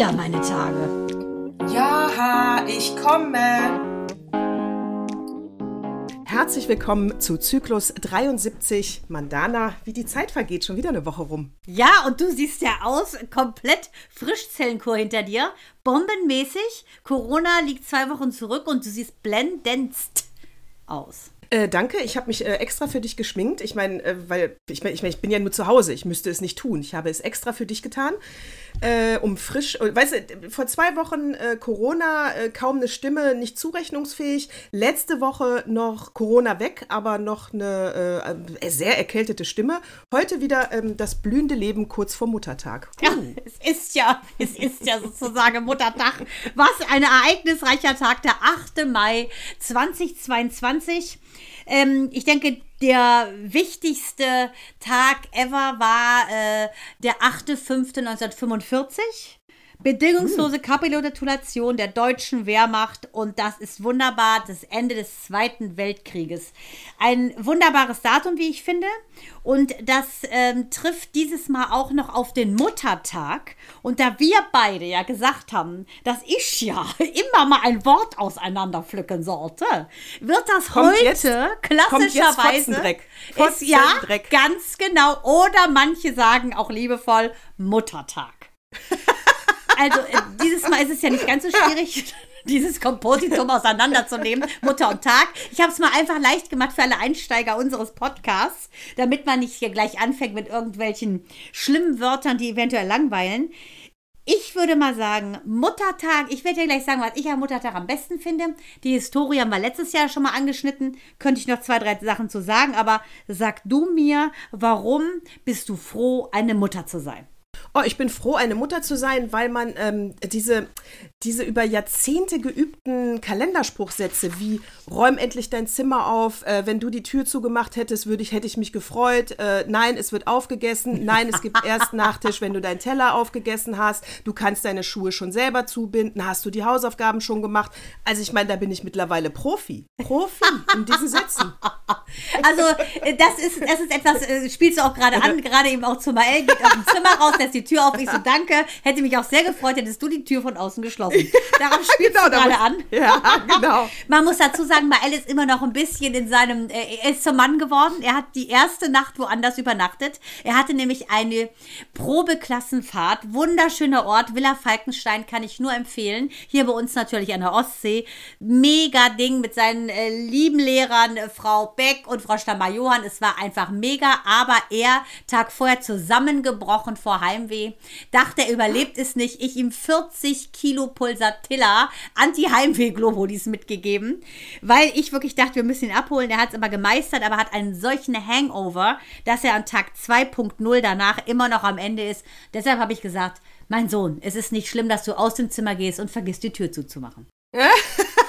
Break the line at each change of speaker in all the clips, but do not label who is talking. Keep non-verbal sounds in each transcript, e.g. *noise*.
wieder meine Tage.
Ja, ich komme.
Herzlich willkommen zu Zyklus 73 Mandana. Wie die Zeit vergeht, schon wieder eine Woche rum.
Ja, und du siehst ja aus, komplett Frischzellenkur hinter dir, bombenmäßig. Corona liegt zwei Wochen zurück und du siehst blendendst aus.
Äh, danke, ich habe mich äh, extra für dich geschminkt. Ich meine, äh, weil ich, mein, ich, mein, ich bin ja nur zu Hause, ich müsste es nicht tun. Ich habe es extra für dich getan, äh, um frisch, äh, weißt du, vor zwei Wochen äh, Corona, kaum eine Stimme, nicht zurechnungsfähig. Letzte Woche noch Corona weg, aber noch eine sehr erkältete Stimme. Heute wieder ähm, das blühende Leben kurz vor Muttertag.
Uh. Ja, es ist ja, es ist ja sozusagen Muttertag. Was ein ereignisreicher Tag, der 8. Mai 2022. Ähm, ich denke, der wichtigste Tag ever war äh, der 8.5.1945. Bedingungslose hm. Kapitulation der deutschen Wehrmacht und das ist wunderbar, das Ende des Zweiten Weltkrieges. Ein wunderbares Datum, wie ich finde. Und das ähm, trifft dieses Mal auch noch auf den Muttertag. Und da wir beide ja gesagt haben, dass ich ja *laughs* immer mal ein Wort auseinanderpflücken sollte, wird das kommt heute jetzt, klassischerweise ist ja ganz genau. Oder manche sagen auch liebevoll Muttertag. *laughs* also äh, dieses Mal ist es ja nicht ganz so schwierig, *laughs* dieses Kompositum auseinanderzunehmen, Mutter und Tag. Ich habe es mal einfach leicht gemacht für alle Einsteiger unseres Podcasts, damit man nicht hier gleich anfängt mit irgendwelchen schlimmen Wörtern, die eventuell langweilen. Ich würde mal sagen, Muttertag, ich werde dir gleich sagen, was ich am Muttertag am besten finde. Die Historie haben wir letztes Jahr schon mal angeschnitten. Könnte ich noch zwei, drei Sachen zu sagen, aber sag du mir, warum bist du froh, eine Mutter zu sein?
Oh, ich bin froh, eine Mutter zu sein, weil man ähm, diese, diese über Jahrzehnte geübten Kalenderspruchsätze wie räum endlich dein Zimmer auf, äh, wenn du die Tür zugemacht hättest, würde ich, hätte ich mich gefreut. Äh, nein, es wird aufgegessen. Nein, es gibt *laughs* erst Nachtisch, wenn du deinen Teller aufgegessen hast. Du kannst deine Schuhe schon selber zubinden. Hast du die Hausaufgaben schon gemacht? Also ich meine, da bin ich mittlerweile Profi. Profi in diesen Sätzen.
Also äh, das ist, das ist etwas, äh, spielst du auch gerade an, gerade eben auch zu Mael, geht aus dem Zimmer raus, lässt die Tür auf. Ich so, danke. Hätte mich auch sehr gefreut, hättest du die Tür von außen geschlossen. Darauf *laughs* spielst genau, du gerade an.
Ja, genau. *laughs*
Man muss dazu sagen, Mael ist immer noch ein bisschen in seinem, äh, er ist zum Mann geworden. Er hat die erste Nacht woanders übernachtet. Er hatte nämlich eine Probeklassenfahrt. Wunderschöner Ort. Villa Falkenstein kann ich nur empfehlen. Hier bei uns natürlich an der Ostsee. Mega Ding mit seinen äh, lieben Lehrern, äh, Frau Beck und Frau Stammer-Johann. Es war einfach mega, aber er, Tag vorher zusammengebrochen vor Heimweh, dachte, er überlebt es nicht. Ich ihm 40 Kilo Pulsatilla Anti-Heimweh-Globulus mitgegeben, weil ich wirklich dachte, wir müssen ihn abholen. Er hat es aber gemeistert, aber hat einen solchen Hangover, dass er an Tag 2.0 danach immer noch am Ende ist. Deshalb habe ich gesagt, mein Sohn, es ist nicht schlimm, dass du aus dem Zimmer gehst und vergisst die Tür zuzumachen. *laughs*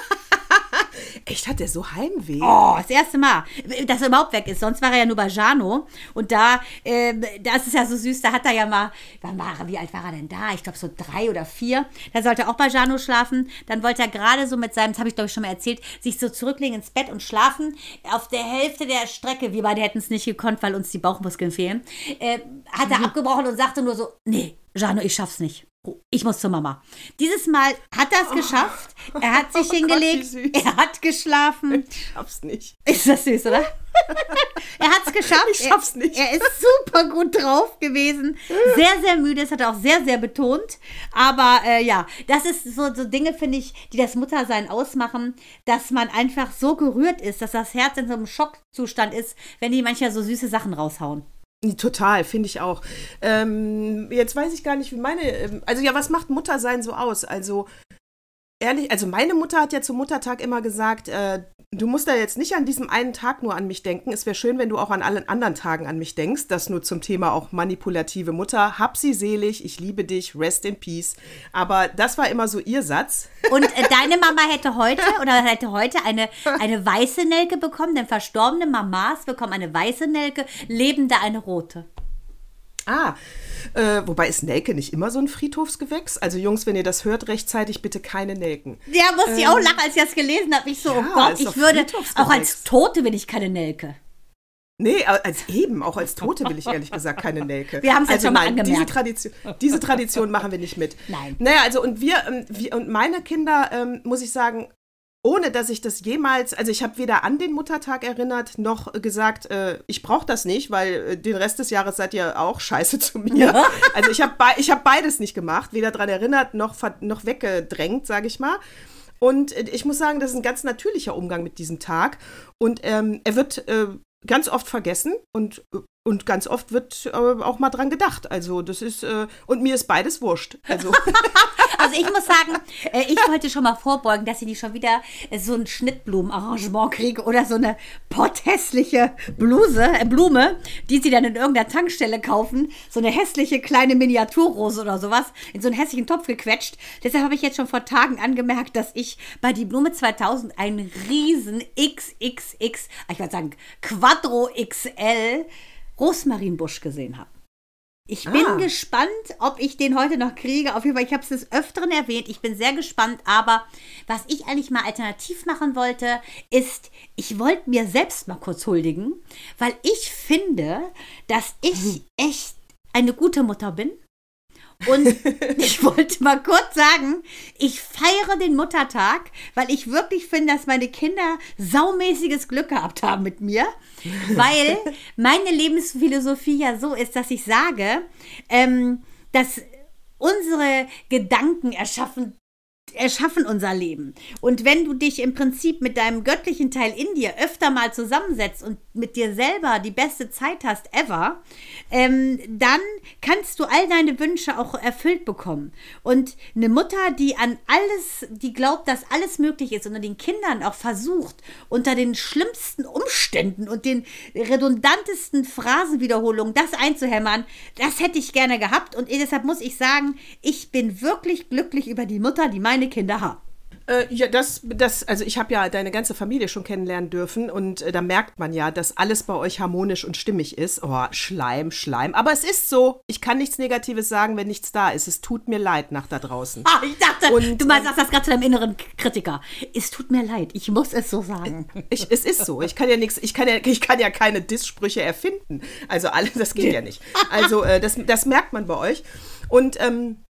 Echt, hat der so Heimweh?
Oh, das erste Mal, dass er überhaupt weg ist. Sonst war er ja nur bei Jano. Und da, äh, das ist ja so süß, da hat er ja mal, wann war er, wie alt war er denn da? Ich glaube so drei oder vier. Da sollte er auch bei Jano schlafen. Dann wollte er gerade so mit seinem, das habe ich glaube ich schon mal erzählt, sich so zurücklegen ins Bett und schlafen. Auf der Hälfte der Strecke, wir beide hätten es nicht gekonnt, weil uns die Bauchmuskeln fehlen, äh, hat er mhm. *laughs* abgebrochen und sagte nur so, nee, Jano, ich schaff's nicht. Ich muss zur Mama. Dieses Mal hat er es oh. geschafft. Er hat sich *laughs* oh hingelegt. Gott, er hat geschlafen.
Ich schaff's nicht.
Ist das süß, oder? *laughs* er hat es geschafft.
Ich schaff's nicht.
Er, er, ist super gut drauf gewesen. Sehr, sehr müde. Das hat er auch sehr, sehr betont. Aber äh, ja, das ist so, so Dinge, finde ich, die das Muttersein ausmachen, dass man einfach so gerührt ist, dass das Herz in so einem Schockzustand ist, wenn die manchmal so süße Sachen raushauen.
Total, finde ich auch. Ähm, jetzt weiß ich gar nicht, wie meine. Ähm, also ja, was macht Muttersein so aus? Also ehrlich, also meine Mutter hat ja zum Muttertag immer gesagt, äh, du musst da jetzt nicht an diesem einen Tag nur an mich denken. Es wäre schön, wenn du auch an allen anderen Tagen an mich denkst. Das nur zum Thema auch manipulative Mutter. Hab sie selig, ich liebe dich, rest in peace. Aber das war immer so ihr Satz.
Und äh, deine Mama hätte heute oder hätte heute eine, eine weiße Nelke bekommen, denn verstorbene Mamas bekommen eine weiße Nelke, lebende eine rote.
Ah, äh, wobei ist Nelke nicht immer so ein Friedhofsgewächs? Also Jungs, wenn ihr das hört, rechtzeitig bitte keine Nelken.
Ja, musste ähm, ich auch lachen, als ich das gelesen habe. Ich so, oh ja, oh Gott, ich würde, auch als Tote bin ich keine Nelke.
Nee, als eben, auch als Tote will ich ehrlich gesagt keine Nelke.
Wir haben es
also
jetzt schon mal
nein,
angemerkt.
Diese Tradition, diese Tradition machen wir nicht mit.
Nein.
Naja, also und wir, ähm, wir und meine Kinder, ähm, muss ich sagen, ohne dass ich das jemals, also ich habe weder an den Muttertag erinnert, noch gesagt, äh, ich brauche das nicht, weil äh, den Rest des Jahres seid ihr auch scheiße *laughs* zu mir. Also ich habe be ich hab beides nicht gemacht, weder daran erinnert noch, noch weggedrängt, sage ich mal. Und äh, ich muss sagen, das ist ein ganz natürlicher Umgang mit diesem Tag. Und ähm, er wird äh, ganz oft vergessen und, äh, und ganz oft wird äh, auch mal dran gedacht. Also das ist, äh, und mir ist beides wurscht. Also *laughs*
Also ich muss sagen, äh, ich wollte schon mal vorbeugen, dass ich nicht schon wieder äh, so ein Schnittblumenarrangement kriege oder so eine potthässliche Bluse, äh, Blume, die sie dann in irgendeiner Tankstelle kaufen. So eine hässliche kleine Miniaturrose oder sowas, in so einen hässlichen Topf gequetscht. Deshalb habe ich jetzt schon vor Tagen angemerkt, dass ich bei die Blume 2000 einen riesen XXX, ich würde sagen Quattro XL Rosmarinbusch gesehen habe. Ich bin
Ah.
gespannt, ob ich den heute noch kriege. Auf jeden Fall, ich habe es des Öfteren erwähnt. Ich bin sehr gespannt. Aber was ich eigentlich mal alternativ machen wollte, ist, ich wollte mir selbst mal kurz huldigen, weil ich finde, dass ich echt eine gute Mutter bin. Und *laughs* ich wollte mal kurz sagen, ich feiere den Muttertag, weil ich wirklich finde, dass meine Kinder saumäßiges Glück gehabt haben mit mir, weil *laughs* meine Lebensphilosophie ja so ist, dass ich sage, ähm, dass unsere Gedanken erschaffen erschaffen unser Leben. Und wenn du dich im Prinzip mit deinem göttlichen Teil in dir öfter mal zusammensetzt und mit dir selber die beste Zeit hast ever, ähm, dann kannst du all deine Wünsche auch erfüllt bekommen. Und eine Mutter, die an alles, die glaubt, dass alles möglich ist und den Kindern auch versucht, unter den schlimmsten Umständen und den redundantesten Phrasenwiederholungen das einzuhämmern, das hätte ich gerne gehabt. Und deshalb muss ich sagen, ich bin wirklich glücklich über die Mutter, die meine Kinder haben.
Äh, ja, das, das, also ich habe ja deine ganze Familie schon kennenlernen dürfen und äh, da merkt man ja, dass alles bei euch harmonisch und stimmig ist. Oh, Schleim, Schleim. Aber es ist so. Ich kann nichts Negatives sagen, wenn nichts da ist. Es tut mir leid nach da draußen.
Ah, ich dachte,
Und,
du meinst, sagst das gerade zu deinem inneren Kritiker. Es tut mir leid, ich muss es so sagen.
Ich, es ist so. Ich kann ja nichts, ich kann ja, ich kann ja keine Disssprüche erfinden. Also alles, das geht ja nicht. Also äh, das, das merkt man bei euch. Und ähm,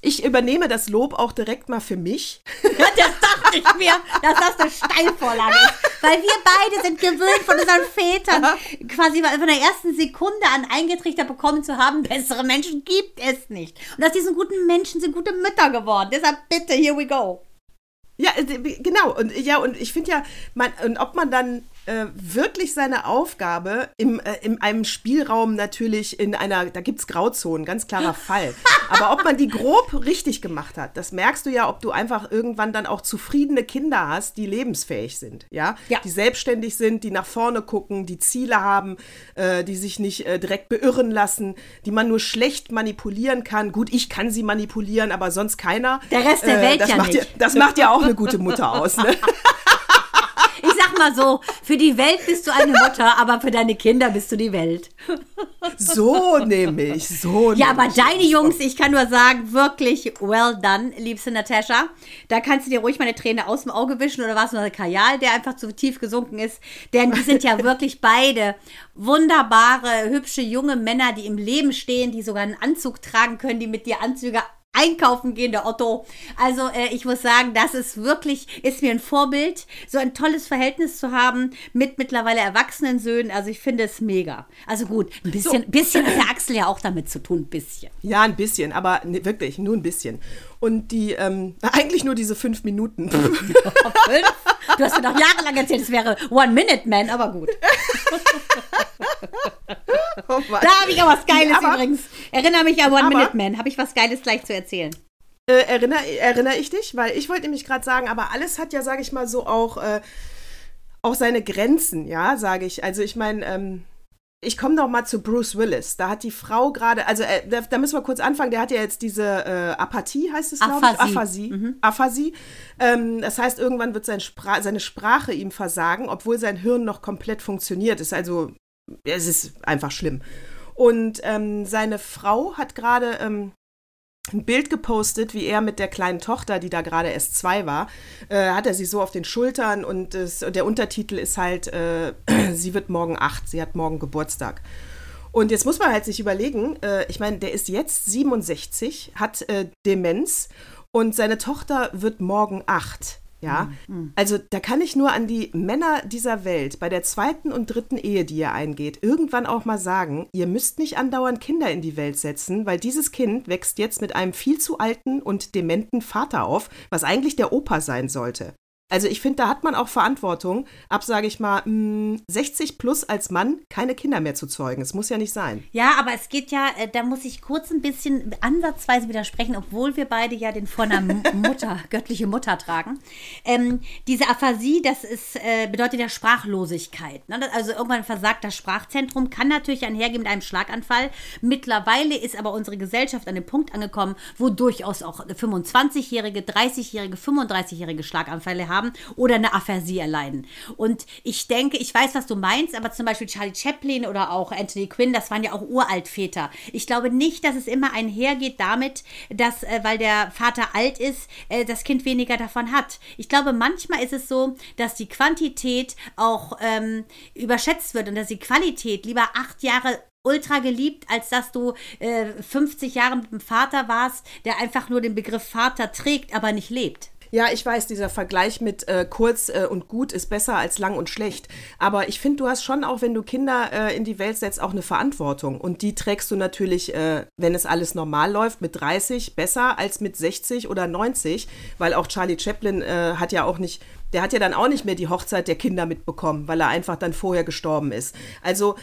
ich übernehme das Lob auch direkt mal für mich.
Das dachte ich mir, dass das eine Steilvorlage ist. Weil wir beide sind gewöhnt von unseren Vätern, quasi von der ersten Sekunde an eingetrichtert bekommen zu haben, bessere Menschen gibt es nicht. Und aus diesen guten Menschen sind gute Mütter geworden. Deshalb bitte, here we go.
Ja, äh, genau. Und ja, und ich finde ja, man, und ob man dann äh, wirklich seine Aufgabe im, äh, in einem Spielraum natürlich in einer, da gibt es Grauzonen, ganz klarer Fall. *laughs* Aber ob man die grob richtig gemacht hat, das merkst du ja, ob du einfach irgendwann dann auch zufriedene Kinder hast, die lebensfähig sind, ja,
Ja.
die selbstständig sind, die nach vorne gucken, die Ziele haben, äh, die sich nicht äh, direkt beirren lassen, die man nur schlecht manipulieren kann. Gut, ich kann sie manipulieren, aber sonst keiner.
Der Rest der Welt
das
ja
macht
nicht.
Ja, das macht ja auch eine gute Mutter aus, ne? *laughs*
Mal so, für die Welt bist du eine Mutter, aber für deine Kinder bist du die Welt.
So nämlich, so
Ja, aber deine Jungs, ich kann nur sagen, wirklich well done, liebste Natascha. Da kannst du dir ruhig mal eine Träne aus dem Auge wischen oder war es nur der Kajal, der einfach zu tief gesunken ist. Denn die sind ja *laughs* wirklich beide wunderbare, hübsche junge Männer, die im Leben stehen, die sogar einen Anzug tragen können, die mit dir Anzüge einkaufen gehen, der Otto. Also äh, ich muss sagen, das ist wirklich, ist mir ein Vorbild, so ein tolles Verhältnis zu haben mit mittlerweile erwachsenen Söhnen. Also ich finde es mega. Also gut, ein bisschen, bisschen hat der Axel ja auch damit zu tun, ein bisschen.
Ja, ein bisschen, aber ne, wirklich, nur ein bisschen. Und die, ähm, *laughs* eigentlich nur diese fünf Minuten. *laughs*
Du hast mir doch jahrelang erzählt, es wäre One Minute Man, aber gut. *laughs*
Oh.
Da habe ich auch was Geiles
aber-
übrigens. Erinnere mich an One
aber-
Minute Man. Habe ich was Geiles gleich zu erzählen.
Äh, erinnere, erinnere ich dich? Weil ich wollte nämlich gerade sagen, aber alles hat ja, sage ich mal, so auch, äh, auch seine Grenzen, ja, sage ich. Also ich meine, ähm, ich komme noch mal zu Bruce Willis. Da hat die Frau gerade, also äh, da, da müssen wir kurz anfangen. Der hat ja jetzt diese äh, Apathie, heißt es, glaube ich.
Aphasie.
Aphasie. Aphasie. Ähm, das heißt, irgendwann wird sein Spra seine Sprache ihm versagen, obwohl sein Hirn noch komplett funktioniert. Ist also, es ist einfach schlimm. Und ähm, seine Frau hat gerade ähm, ein Bild gepostet, wie er mit der kleinen Tochter, die da gerade erst zwei war, äh, hat er sie so auf den Schultern und, und der Untertitel ist halt, äh, *clears throat* sie wird morgen acht, sie hat morgen Geburtstag. Und jetzt muss man halt sich überlegen, äh, ich meine, der ist jetzt 67, hat äh, Demenz und seine Tochter wird morgen acht. Ja, mhm. also da kann ich nur an die Männer dieser Welt bei der zweiten und dritten Ehe, die ihr eingeht, irgendwann auch mal sagen, ihr müsst nicht andauernd Kinder in die Welt setzen, weil dieses Kind wächst jetzt mit einem viel zu alten und dementen Vater auf, was eigentlich der Opa sein sollte. Also ich finde, da hat man auch Verantwortung, ab, sage ich mal, 60 hm, plus als Mann keine Kinder mehr zu zeugen. Es muss ja nicht sein.
Ja, aber es geht ja, äh, da muss ich kurz ein bisschen ansatzweise widersprechen, obwohl wir beide ja den Vornamen *laughs* Mutter, göttliche Mutter tragen. Ähm, diese Aphasie, das ist, äh, bedeutet ja Sprachlosigkeit. Ne? Also irgendwann versagt das Sprachzentrum, kann natürlich einhergehen mit einem Schlaganfall. Mittlerweile ist aber unsere Gesellschaft an dem Punkt angekommen, wo durchaus auch 25-jährige, 30-jährige, 35-jährige Schlaganfälle haben haben oder eine Aphasie erleiden. Und ich denke, ich weiß, was du meinst, aber zum Beispiel Charlie Chaplin oder auch Anthony Quinn, das waren ja auch Uraltväter. Ich glaube nicht, dass es immer einhergeht damit, dass, äh, weil der Vater alt ist, äh, das Kind weniger davon hat. Ich glaube, manchmal ist es so, dass die Quantität auch ähm, überschätzt wird und dass die Qualität lieber acht Jahre ultra geliebt, als dass du äh, 50 Jahre mit einem Vater warst, der einfach nur den Begriff Vater trägt, aber nicht lebt.
Ja, ich weiß, dieser Vergleich mit äh, kurz äh, und gut ist besser als lang und schlecht. Aber ich finde, du hast schon auch, wenn du Kinder äh, in die Welt setzt, auch eine Verantwortung. Und die trägst du natürlich, äh, wenn es alles normal läuft, mit 30 besser als mit 60 oder 90. Weil auch Charlie Chaplin äh, hat ja auch nicht, der hat ja dann auch nicht mehr die Hochzeit der Kinder mitbekommen, weil er einfach dann vorher gestorben ist. Also,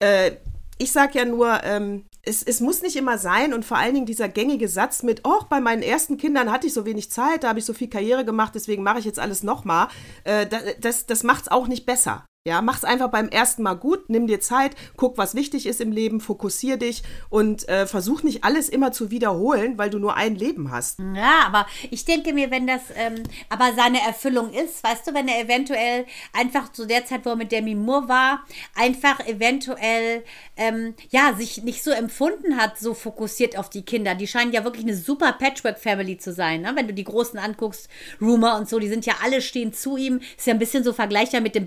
äh, ich sage ja nur, ähm, es, es, muss nicht immer sein und vor allen Dingen dieser gängige Satz mit, oh, bei meinen ersten Kindern hatte ich so wenig Zeit, da habe ich so viel Karriere gemacht, deswegen mache ich jetzt alles nochmal, äh, das, das macht es auch nicht besser. Ja, mach's einfach beim ersten Mal gut, nimm dir Zeit, guck, was wichtig ist im Leben, fokussier dich und äh, versuch nicht alles immer zu wiederholen, weil du nur ein Leben hast.
Ja, aber ich denke mir, wenn das ähm, aber seine Erfüllung ist, weißt du, wenn er eventuell einfach zu der Zeit, wo er mit Demi Moore war, einfach eventuell ähm, ja sich nicht so empfunden hat, so fokussiert auf die Kinder. Die scheinen ja wirklich eine super Patchwork-Family zu sein. Ne? Wenn du die Großen anguckst, Rumor und so, die sind ja alle stehen zu ihm. Ist ja ein bisschen so vergleichbar mit dem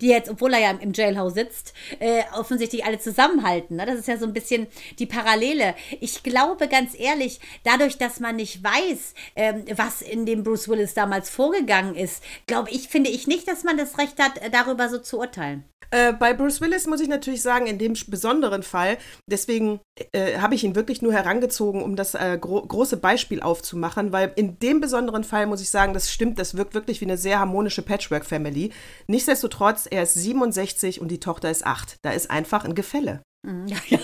Die jetzt, obwohl er ja im Jailhouse sitzt, äh, offensichtlich alle zusammenhalten. Ne? Das ist ja so ein bisschen die Parallele. Ich glaube ganz ehrlich, dadurch, dass man nicht weiß, ähm, was in dem Bruce Willis damals vorgegangen ist, glaube ich, finde ich nicht, dass man das Recht hat, darüber so zu urteilen.
Äh, bei Bruce Willis muss ich natürlich sagen, in dem besonderen Fall, deswegen äh, habe ich ihn wirklich nur herangezogen, um das äh, gro große Beispiel aufzumachen, weil in dem besonderen Fall muss ich sagen, das stimmt, das wirkt wirklich wie eine sehr harmonische Patchwork-Family. Nichtsdestotrotz, er ist 67 und die Tochter ist 8. Da ist einfach ein Gefälle.
Mhm. Ja, *laughs* ja.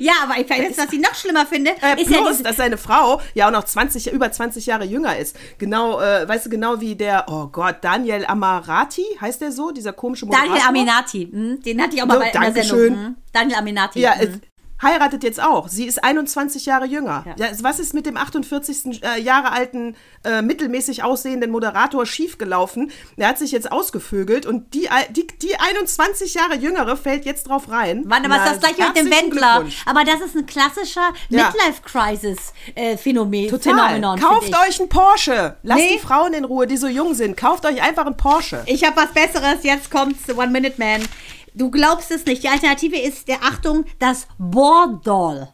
Ja, aber ich weiß, was ich noch schlimmer finde,
äh, ist plus, ja dass seine Frau ja auch noch 20, über 20 Jahre jünger ist. Genau, äh, weißt du, genau wie der, oh Gott, Daniel Amarati, heißt der so, dieser komische
Moderator? Daniel Aminati, hm, den hatte ich auch mal so, bei einer Sendung. Hm. Daniel Aminati.
Ja, hm heiratet jetzt auch. Sie ist 21 Jahre jünger. Ja. was ist mit dem 48. Äh, Jahre alten, äh, mittelmäßig aussehenden Moderator schiefgelaufen? Der hat sich jetzt ausgevögelt und die, die, die 21 Jahre jüngere fällt jetzt drauf rein.
Warte, was ist das gleiche mit dem Wendler? Aber das ist ein klassischer. Midlife-Crisis-Phänomen.
Total. Phänomenon, Kauft euch einen Porsche. Lasst nee. die Frauen in Ruhe, die so jung sind. Kauft euch einfach einen Porsche.
Ich habe was Besseres. Jetzt kommt's. One Minute Man. Du glaubst es nicht. Die Alternative ist der Achtung, das Bordol.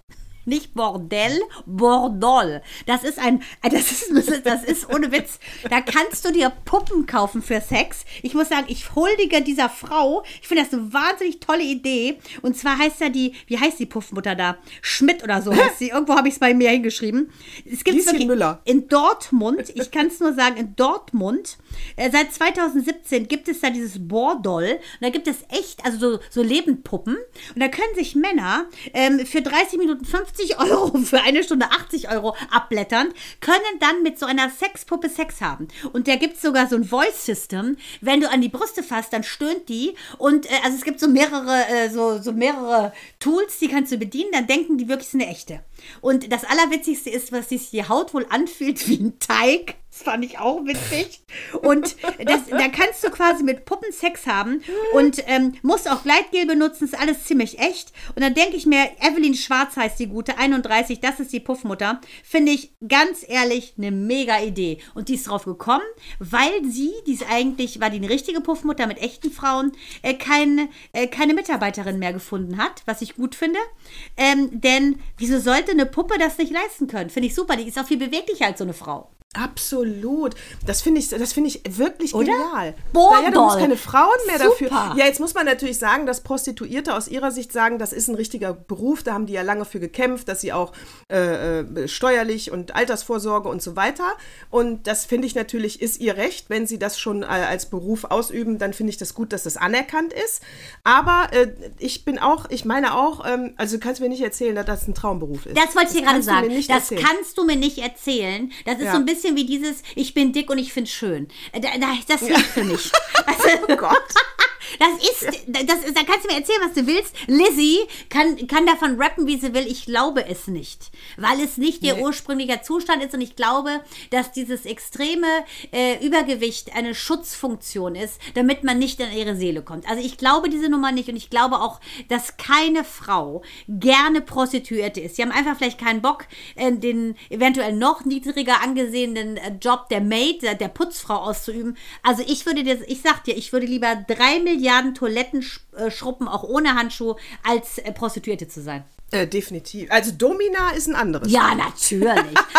Nicht Bordell, Bordol. Das ist ein, *laughs* das ist, das ist ohne Witz. Da kannst du dir Puppen kaufen für Sex. Ich muss sagen, ich huldige dieser Frau. Ich finde das eine wahnsinnig tolle Idee. Und zwar heißt ja die, wie heißt die Puffmutter da? Schmidt oder so *laughs* heißt sie. Irgendwo habe ich es bei mir hingeschrieben. Es gibt wirklich Müller. in Dortmund, ich kann es nur sagen, in Dortmund, äh, seit 2017 gibt es da dieses Bordol. Und da gibt es echt, also so, so Lebendpuppen. Und da können sich Männer ähm, für 30 Minuten 50 50 Euro für eine Stunde 80 Euro abblättern, können dann mit so einer Sexpuppe Sex haben. Und da gibt es sogar so ein Voice-System. Wenn du an die Brüste fasst, dann stöhnt die. Und äh, also es gibt so mehrere, äh, so, so mehrere Tools, die kannst du bedienen, dann denken die wirklich, es ist eine echte. Und das Allerwitzigste ist, was sich die Haut wohl anfühlt wie ein Teig. Das fand ich auch witzig. Und das, da kannst du quasi mit Puppen Sex haben und ähm, musst auch Gleitgel benutzen, ist alles ziemlich echt. Und dann denke ich mir, Evelyn Schwarz heißt die gute, 31, das ist die Puffmutter. Finde ich ganz ehrlich eine mega Idee. Und die ist drauf gekommen, weil sie, die ist eigentlich, war die eine richtige Puffmutter mit echten Frauen, äh, kein, äh, keine Mitarbeiterin mehr gefunden hat, was ich gut finde. Ähm, denn wieso sollte eine Puppe das nicht leisten können? Finde ich super. Die ist auch viel beweglicher als so eine Frau.
Absolut. Das finde ich, das finde ich wirklich
Oder?
genial.
Boah,
naja, du musst keine Frauen mehr
Super.
dafür. Ja, jetzt muss man natürlich sagen, dass Prostituierte aus ihrer Sicht sagen, das ist ein richtiger Beruf. Da haben die ja lange für gekämpft, dass sie auch äh, äh, steuerlich und Altersvorsorge und so weiter. Und das finde ich natürlich ist ihr Recht, wenn sie das schon äh, als Beruf ausüben, dann finde ich das gut, dass das anerkannt ist. Aber äh, ich bin auch, ich meine auch, ähm, also du kannst mir nicht erzählen, dass das ein Traumberuf ist.
Das wollte ich dir gerade sagen. Das
erzählen.
kannst du mir nicht erzählen. Das ist
Ja.
so ein bisschen wie dieses, ich bin dick und ich finde schön. Äh, Da, da, das *laughs* fehlt für mich. Also,
Oh Gott.
Das ist, das ist, da kannst du mir erzählen, was du willst. Lizzie kann, kann davon rappen, wie sie will. Ich glaube es nicht. Weil es nicht ihr ursprünglicher Zustand ist. Und ich glaube, dass dieses extreme äh, Übergewicht eine Schutzfunktion ist, damit man nicht in ihre Seele kommt. Also ich glaube diese Nummer nicht. Und ich glaube auch, dass keine Frau gerne Prostituierte ist. Sie haben einfach vielleicht keinen Bock, äh, den eventuell noch niedriger angesehenen äh, Job der Maid, der, Putzfrau auszuüben. Also ich würde dir, ich sag dir, ich würde lieber drei Milliarden Toiletten äh, schruppen, auch ohne Handschuh, als äh, Prostituierte zu sein.
Äh, definitiv. Also Domina ist ein anderes.
Ja, natürlich.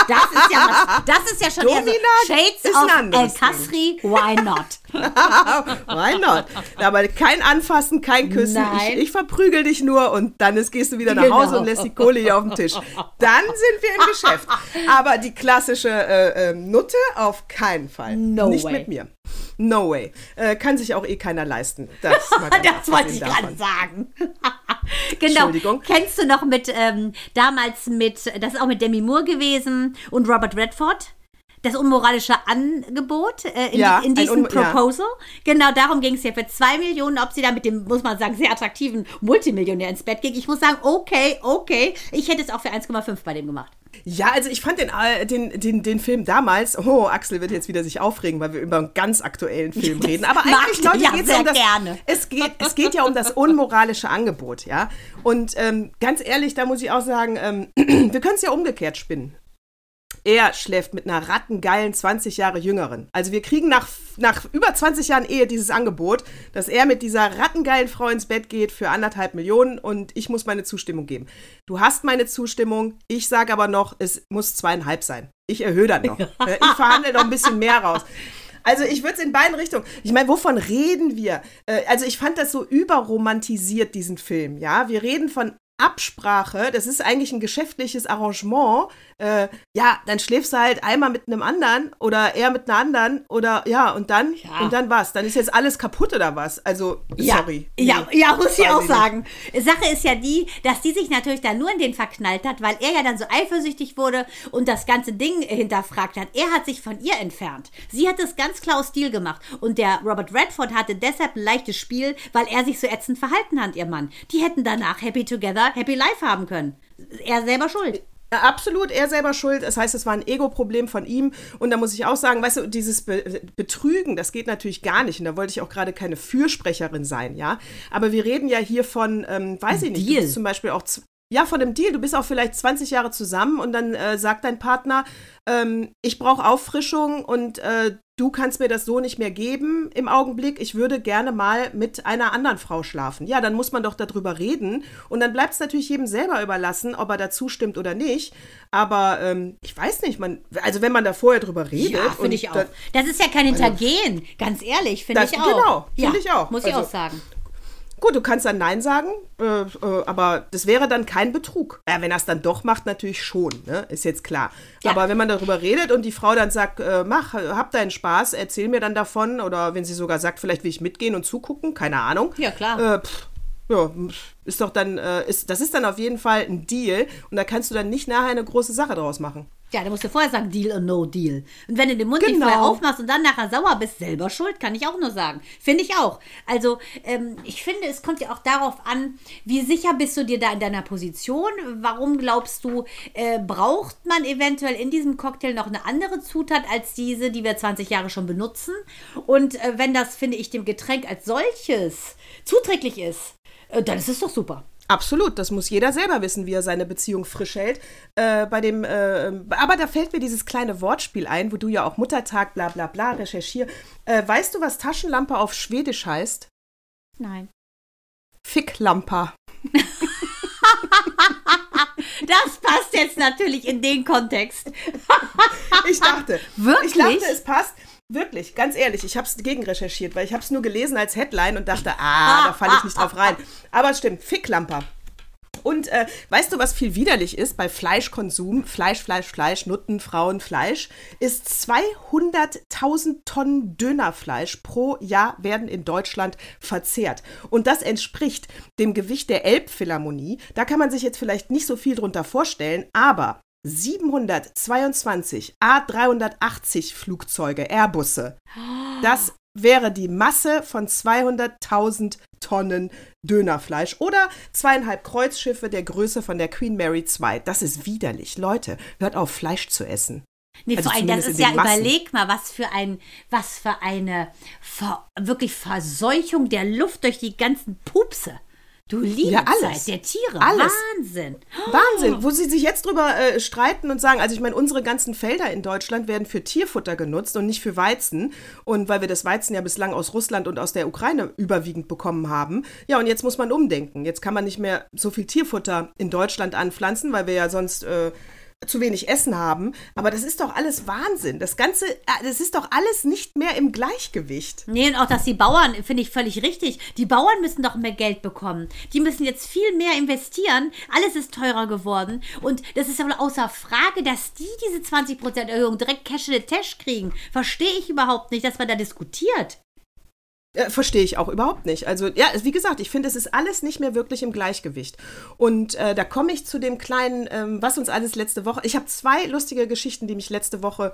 Das ist ja was, das ist ja schon eher
Domina
so Shades
ist ein
of El
anderes
Kasri, why not? *laughs*
Why not? Aber kein Anfassen, kein Küssen.
Nein.
Ich, ich verprügel dich nur und dann ist, gehst du wieder nach
Genau.
Hause und lässt die Kohle hier auf dem Tisch. Dann sind wir im *laughs* Geschäft. Aber die klassische äh, ähm, Nutte auf keinen Fall.
No
Nicht
way.
mit mir. No way. Äh, kann sich auch eh keiner leisten. Das, *laughs*
Das wollte ich gerade sagen. *laughs* genau.
Entschuldigung.
Kennst du noch mit, ähm, damals mit, das ist auch mit Demi Moore gewesen und Robert Redford? Das unmoralische Angebot äh, in,
Ja,
in
ein
diesem
un- ja.
Proposal. Genau darum ging es ja für zwei Millionen, ob sie da mit dem, muss man sagen, sehr attraktiven Multimillionär ins Bett ging. Ich muss sagen, okay, okay. Ich hätte es auch für 1,5 bei dem gemacht.
Ja, also ich fand den, äh, den, den, den Film damals, oh, Axel wird jetzt wieder sich aufregen, weil wir über einen ganz aktuellen Film reden. Aber eigentlich,
ich
Leute,
ja
geht's
sehr
um das,
gerne.
Es geht, es geht ja um das unmoralische Angebot, ja. Und ähm, ganz ehrlich, da muss ich auch sagen, ähm, *clears throat* wir können es ja umgekehrt spinnen. Er schläft mit einer rattengeilen 20 Jahre Jüngeren. Also wir kriegen nach, nach über 20 Jahren Ehe dieses Angebot, dass er mit dieser rattengeilen Frau ins Bett geht für anderthalb Millionen und ich muss meine Zustimmung geben. Du hast meine Zustimmung, ich sage aber noch, es muss zweieinhalb sein. Ich erhöhe dann noch. *laughs* Ich verhandle noch ein bisschen mehr raus. Also ich würde es in beiden Richtungen. Ich meine, wovon reden wir? Äh, also ich fand das so überromantisiert, diesen Film. Ja, wir reden von Absprache. Das ist eigentlich ein geschäftliches Arrangement. Äh, ja, dann schläfst du halt einmal mit einem anderen oder er mit einer anderen oder ja und dann
Ja.
und dann was? Dann ist jetzt alles kaputt oder was? Also sorry.
Ja,
Nee,
ja, muss ich auch
nicht.
sagen. Sache ist ja die, dass die sich natürlich da nur in den verknallt hat, weil er ja dann so eifersüchtig wurde und das ganze Ding hinterfragt hat. Er hat sich von ihr entfernt. Sie hat es ganz klar aus Stil gemacht. Und der Robert Redford hatte deshalb ein leichtes Spiel, weil er sich so ätzend verhalten hat, ihr Mann. Die hätten danach Happy Together, Happy Life haben können. Er selber schuld.
Absolut, er selber schuld. Das heißt, es war ein Ego-Problem von ihm. Und da muss ich auch sagen, weißt du, dieses Be Betrügen, das geht natürlich gar nicht. Und da wollte ich auch gerade keine Fürsprecherin sein, ja. Aber wir reden ja hier von, ähm, weiß ich nicht, zum Beispiel auch, ja, von einem Deal. Du bist auch vielleicht 20 Jahre zusammen und dann äh, sagt dein Partner, ähm, ich brauche Auffrischung und äh, du kannst mir das so nicht mehr geben im Augenblick. Ich würde gerne mal mit einer anderen Frau schlafen. Ja, dann muss man doch darüber reden. Und dann bleibt es natürlich jedem selber überlassen, ob er dazu stimmt oder nicht. Aber ähm, ich weiß nicht, man, also wenn man da vorher drüber redet.
Ja, finde ich auch.
da-
Das ist ja kein Hintergehen. Ganz ehrlich, finde ich auch.
genau,
ja,
finde ich auch.
Muss ich
Also-
auch sagen.
Gut, du kannst dann Nein sagen, äh, äh, aber das wäre dann kein Betrug. Ja, wenn er es dann doch macht, natürlich schon, ne? ist jetzt klar.
Ja.
Aber wenn man darüber redet und die Frau dann sagt, äh, mach, hab deinen Spaß, erzähl mir dann davon, oder wenn sie sogar sagt, vielleicht will ich mitgehen und zugucken, keine Ahnung.
Ja, klar.
Äh, pff, ja, ist doch dann, äh, ist, das ist dann auf jeden Fall ein Deal und da kannst du dann nicht nachher eine große Sache draus machen.
Ja, da musst du vorher sagen, Deal or No Deal. Und wenn du den Mund nicht
Genau.
vorher aufmachst und dann nachher sauer bist, selber schuld, kann ich auch nur sagen. Finde ich auch. Also, ähm, ich finde, es kommt ja auch darauf an, wie sicher bist du dir da in deiner Position? Warum glaubst du, äh, braucht man eventuell in diesem Cocktail noch eine andere Zutat als diese, die wir 20 Jahre schon benutzen? Und äh, wenn das, finde ich, dem Getränk als solches zuträglich ist, äh, dann ist es doch super.
Absolut, das muss jeder selber wissen, wie er seine Beziehung frisch hält. Äh, bei dem, äh, aber da fällt mir dieses kleine Wortspiel ein, wo du ja auch Muttertag, bla bla bla, recherchier. Äh, weißt du, was Taschenlampe auf Schwedisch heißt?
Nein.
Ficklampa. *laughs*
Das passt jetzt natürlich in den Kontext.
Ich dachte,
Wirklich?
ich dachte, es passt. Wirklich, ganz ehrlich, ich habe es gegen recherchiert, weil ich habe es nur gelesen als Headline und dachte, ah, da falle ich nicht drauf rein. Aber es stimmt, Ficklamper. Und äh, weißt du, was viel widerlich ist bei Fleischkonsum? Fleisch, Fleisch, Fleisch, Nutten, Frauen, Fleisch, ist 200.000 Tonnen Dönerfleisch pro Jahr werden in Deutschland verzehrt. Und das entspricht dem Gewicht der Elbphilharmonie. Da kann man sich jetzt vielleicht nicht so viel drunter vorstellen, aber 722 A380 Flugzeuge, Airbusse. Das wäre die Masse von 200.000 Tonnen Dönerfleisch oder zweieinhalb Kreuzschiffe der Größe von der Queen Mary II. Das ist widerlich. Leute, hört auf, Fleisch zu essen.
Nee,
Also
vor allem, das ist ja,
Massen.
überleg mal, was für ein, was für eine Ver, wirklich Verseuchung der Luft durch die ganzen Pupse. Du liebe
Ja, alles.
Der Tiere.
Alles.
Wahnsinn.
Wahnsinn, wo sie sich jetzt drüber äh, streiten und sagen, also ich meine, unsere ganzen Felder in Deutschland werden für Tierfutter genutzt und nicht für Weizen. Und weil wir das Weizen ja bislang aus Russland und aus der Ukraine überwiegend bekommen haben. Ja, und jetzt muss man umdenken. Jetzt kann man nicht mehr so viel Tierfutter in Deutschland anpflanzen, weil wir ja sonst äh, zu wenig Essen haben. Aber das ist doch alles Wahnsinn. Das Ganze, äh, das ist doch alles nicht mehr im Gleichgewicht.
Nee, und auch, dass die Bauern, finde ich völlig richtig. Die Bauern müssen doch mehr Geld bekommen. Die müssen jetzt viel mehr investieren. Alles ist teurer geworden. Und das ist ja wohl außer Frage, dass die diese 20% Erhöhung direkt Cash in the Tash kriegen. Verstehe ich überhaupt nicht, dass man da diskutiert.
Äh, Verstehe ich auch überhaupt nicht. Also ja, wie gesagt, ich finde, es ist alles nicht mehr wirklich im Gleichgewicht. Und äh, da komme ich zu dem kleinen, ähm, was uns alles letzte Woche. Ich habe zwei lustige Geschichten, die mich letzte Woche,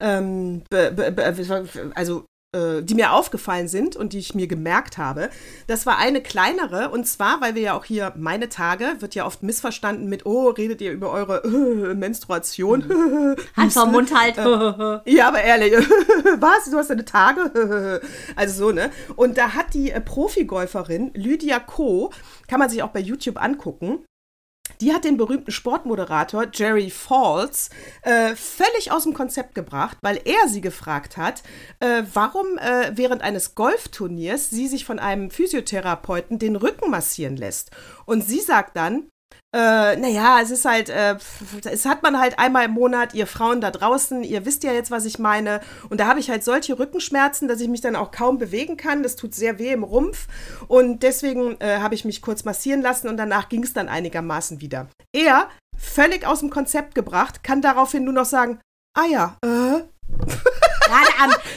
ähm, be, be, be, also äh, die mir aufgefallen sind und die ich mir gemerkt habe. Das war eine kleinere und zwar, weil wir ja auch hier meine Tage wird ja oft missverstanden mit, oh, redet ihr über eure äh, Menstruation?
Hand vom Mund halt.
Ja, aber ehrlich, *laughs* was? Du hast deine Tage? *laughs* Also so, ne? Und da hat die äh, Profigolferin Lydia Ko, kann man sich auch bei YouTube angucken, die hat den berühmten Sportmoderator Jerry Falls äh, völlig aus dem Konzept gebracht, weil er sie gefragt hat, äh, warum äh, während eines Golfturniers sie sich von einem Physiotherapeuten den Rücken massieren lässt. Und sie sagt dann, äh, naja, es ist halt, äh, es hat man halt einmal im Monat, ihr Frauen da draußen, ihr wisst ja jetzt, was ich meine. Und da habe ich halt solche Rückenschmerzen, dass ich mich dann auch kaum bewegen kann. Das tut sehr weh im Rumpf. Und deswegen äh, habe ich mich kurz massieren lassen und danach ging es dann einigermaßen wieder. Er, völlig aus dem Konzept gebracht, kann daraufhin nur noch sagen, ah ja, äh,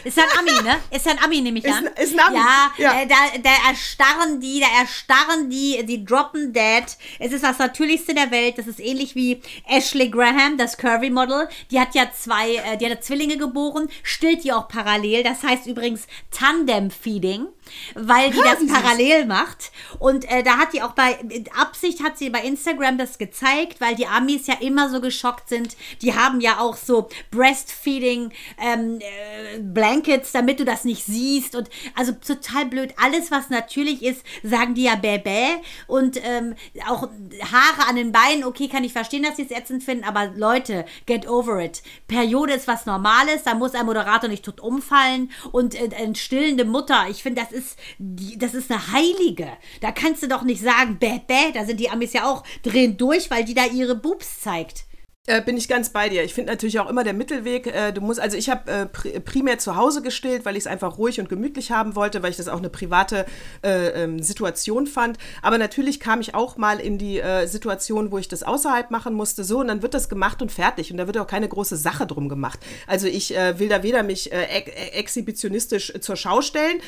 ist ein Ami, ne? Ist ein Ami, nehme ich
Ist
an.
ist ein Ami,
Ja,
ja.
Äh, da, da erstarren die, da erstarren die, die droppen dead. Es ist das Natürlichste der Welt. Das ist ähnlich wie Ashley Graham, das Curvy-Model. Die hat ja zwei, äh, die hat Zwillinge geboren, stillt die auch parallel. Das heißt übrigens Tandem-Feeding, weil die das parallel macht. Und äh, da hat die auch bei, mit Absicht hat sie bei Instagram das gezeigt, weil die Amis ja immer so geschockt sind. Die haben ja auch so Breastfeeding ähm, äh, Blankets, damit du das nicht siehst. Und also total blöd. Alles, was natürlich ist, sagen die ja bäbä. Und ähm, auch Haare an den Beinen, okay, kann ich verstehen, dass sie es ätzend finden, aber Leute, get over it. Periode ist was Normales, da muss ein Moderator nicht tot umfallen. Und äh, eine stillende Mutter, ich finde, das ist, die, das ist eine Heilige. Da kannst du doch nicht sagen, bäbä, da sind die Amis ja auch drehen durch, weil die da ihre Boobs zeigt.
Äh, bin ich ganz bei dir. Ich finde natürlich auch immer der Mittelweg. Äh, du musst, also ich habe äh, pri primär zu Hause gestillt, weil ich es einfach ruhig und gemütlich haben wollte, weil ich das auch eine private äh, ähm, Situation fand. Aber natürlich kam ich auch mal in die äh, Situation, wo ich das außerhalb machen musste. So und dann wird das gemacht und fertig und da wird auch keine große Sache drum gemacht. Also ich äh, will da weder mich ex exhibitionistisch zur Schau stellen,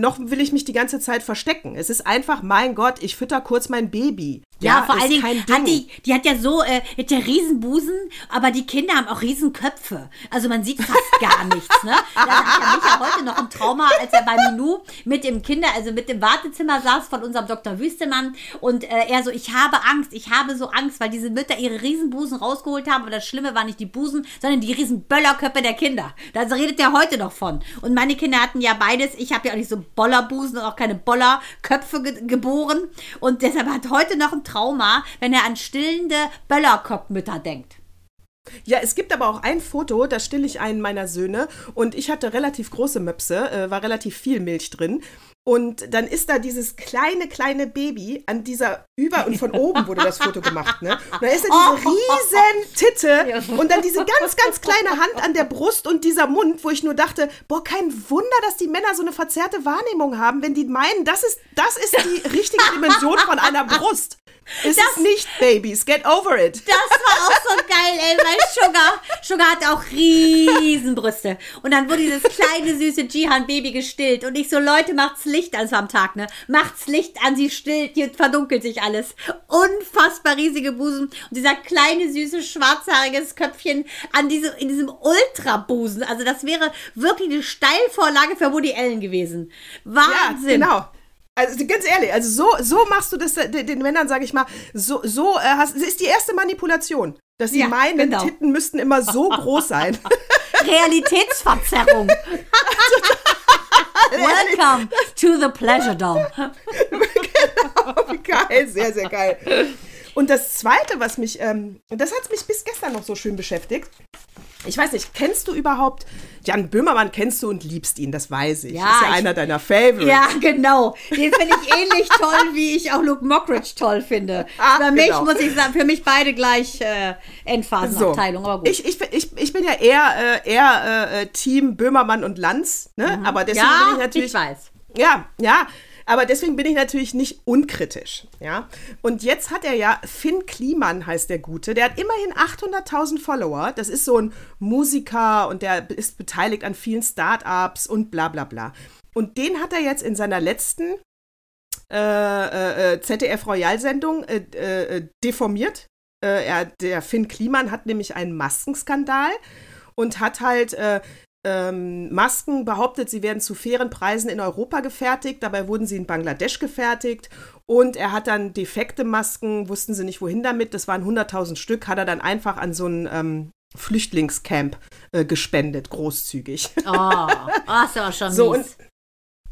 noch will ich mich die ganze Zeit verstecken. Es ist einfach, mein Gott, ich fütter kurz mein Baby.
Ja, vor
ist
allen Dingen hat die, die hat ja so, äh, hat ja Riesenbusen, aber die Kinder haben auch Riesenköpfe. Also man sieht fast gar nichts, ne? Da hat ja heute noch ein Trauma, als er bei Minou mit dem Kinder, also mit dem Wartezimmer saß von unserem Dr. Wüstemann und äh, er so, ich habe Angst, ich habe so Angst, weil diese Mütter ihre Riesenbusen rausgeholt haben, aber das Schlimme war nicht die Busen, sondern die riesen Böllerköpfe der Kinder. Da redet er heute noch von. Und meine Kinder hatten ja beides, ich habe ja auch nicht so Bollerbusen und auch keine Bollerköpfe ge geboren und deshalb hat heute noch ein Trauma, wenn er an stillende Böllerkopfmütter denkt.
Ja, es gibt aber auch ein Foto, da still ich einen meiner Söhne und ich hatte relativ große Möpse, äh, war relativ viel Milch drin. Und dann ist da dieses kleine, kleine Baby an dieser über und von oben wurde das Foto gemacht, ne? Und da ist da diese *laughs* riesen Titte und dann diese ganz, ganz kleine Hand an der Brust und dieser Mund, wo ich nur dachte, boah, kein Wunder, dass die Männer so eine verzerrte Wahrnehmung haben, wenn die meinen, das ist, das ist die richtige Dimension von einer Brust. Ist es nicht, Babies, get over it.
Das war auch so geil, ey, weil Sugar, Sugar hat auch Riesenbrüste. Und dann wurde dieses kleine, süße Jihan-Baby gestillt. Und ich so, Leute, macht's Licht an, es war am Tag, ne? Macht's Licht an, sie stillt, hier verdunkelt sich alles. Unfassbar riesige Busen. Und dieser kleine, süße, schwarzhaariges Köpfchen an diese, in diesem Ultrabusen. Also das wäre wirklich eine Steilvorlage für Woody Allen gewesen. Wahnsinn.
Ja, genau. Also ganz ehrlich, also so, so machst du das den, den Männern, sage ich mal, so, so äh, hast, das ist die erste Manipulation, dass sie
Ja,
meinen,
genau.
Titten müssten immer so groß sein. *laughs*
Realitätsverzerrung. *laughs* *laughs* Welcome to the Pleasure Dome. *laughs*
Wie geil, sehr, sehr geil. Und das Zweite, was mich, ähm, das hat mich bis gestern noch so schön beschäftigt. Ich weiß nicht, kennst du überhaupt, Jan Böhmermann kennst du und liebst ihn, das weiß ich.
Ja,
ist ja
ich-
einer deiner Favorites.
Ja, genau. Den finde ich ähnlich toll, wie ich auch Luke Mockridge toll finde.
Ah,
Für mich
genau.
muss ich sagen, für mich beide gleich äh, Endphasenabteilung, aber gut.
Ich, ich, ich, ich bin ja eher, äh, eher äh, Team Böhmermann und Lanz, ne? aber deswegen
Mhm. ja,
bin ich natürlich.
ich weiß.
Ja, ja. Aber deswegen bin ich natürlich nicht unkritisch, ja. Und jetzt hat er ja, Finn Kliman heißt der Gute, der hat immerhin 800.000 Follower. Das ist so ein Musiker und der ist beteiligt an vielen Startups und bla bla bla. Und den hat er jetzt in seiner letzten äh, äh, äh, ZDF-Royal-Sendung äh, äh, deformiert. Äh, er, der Finn Kliman hat nämlich einen Maskenskandal und hat halt äh, ähm, Masken behauptet, sie werden zu fairen Preisen in Europa gefertigt. Dabei wurden sie in Bangladesch gefertigt. Und er hat dann defekte Masken, wussten sie nicht wohin damit. Das waren 100.000 Stück, hat er dann einfach an so ein ähm, Flüchtlingscamp äh, gespendet, großzügig.
Oh, oh ist aber schon
So,
mies.
Und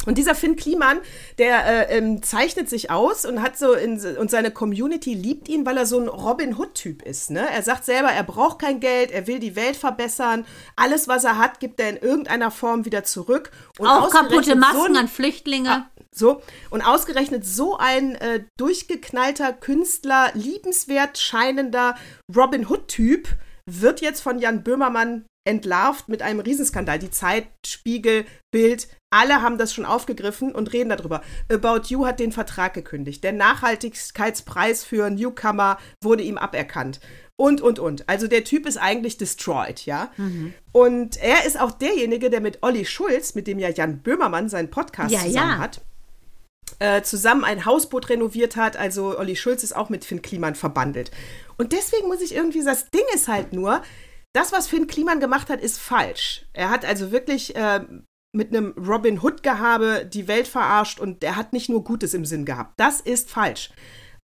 dieser Finn Kliman, der äh, ähm, zeichnet sich aus und hat so in, und seine Community liebt ihn, weil er so ein Robin Hood-Typ ist. Ne? Er sagt selber, er braucht kein Geld, er will die Welt verbessern. Alles, was er hat, gibt er in irgendeiner Form wieder zurück. Und
auch kaputte Masken
so
an Flüchtlinge.
so, und ausgerechnet so ein äh, durchgeknallter Künstler, liebenswert scheinender Robin Hood-Typ, wird jetzt von Jan Böhmermann entlarvt mit einem Riesenskandal. Die Zeit, Spiegel, Bild, alle haben das schon aufgegriffen und reden darüber. About You hat den Vertrag gekündigt. Der Nachhaltigkeitspreis für Newcomer wurde ihm aberkannt. Und, und, und. Also der Typ ist eigentlich destroyed, ja. Und er ist auch derjenige, der mit Olli Schulz, mit dem ja Jan Böhmermann seinen Podcast
Ja,
zusammen
ja.
hat, äh, zusammen ein Hausboot renoviert hat. Also Olli Schulz ist auch mit Finn Kliman verbandelt. Und deswegen muss ich irgendwie, sagen, das Ding ist halt nur, das, was Finn Kliman gemacht hat, ist falsch. Er hat also wirklich äh, mit einem Robin Hood-Gehabe die Welt verarscht und er hat nicht nur Gutes im Sinn gehabt. Das ist falsch.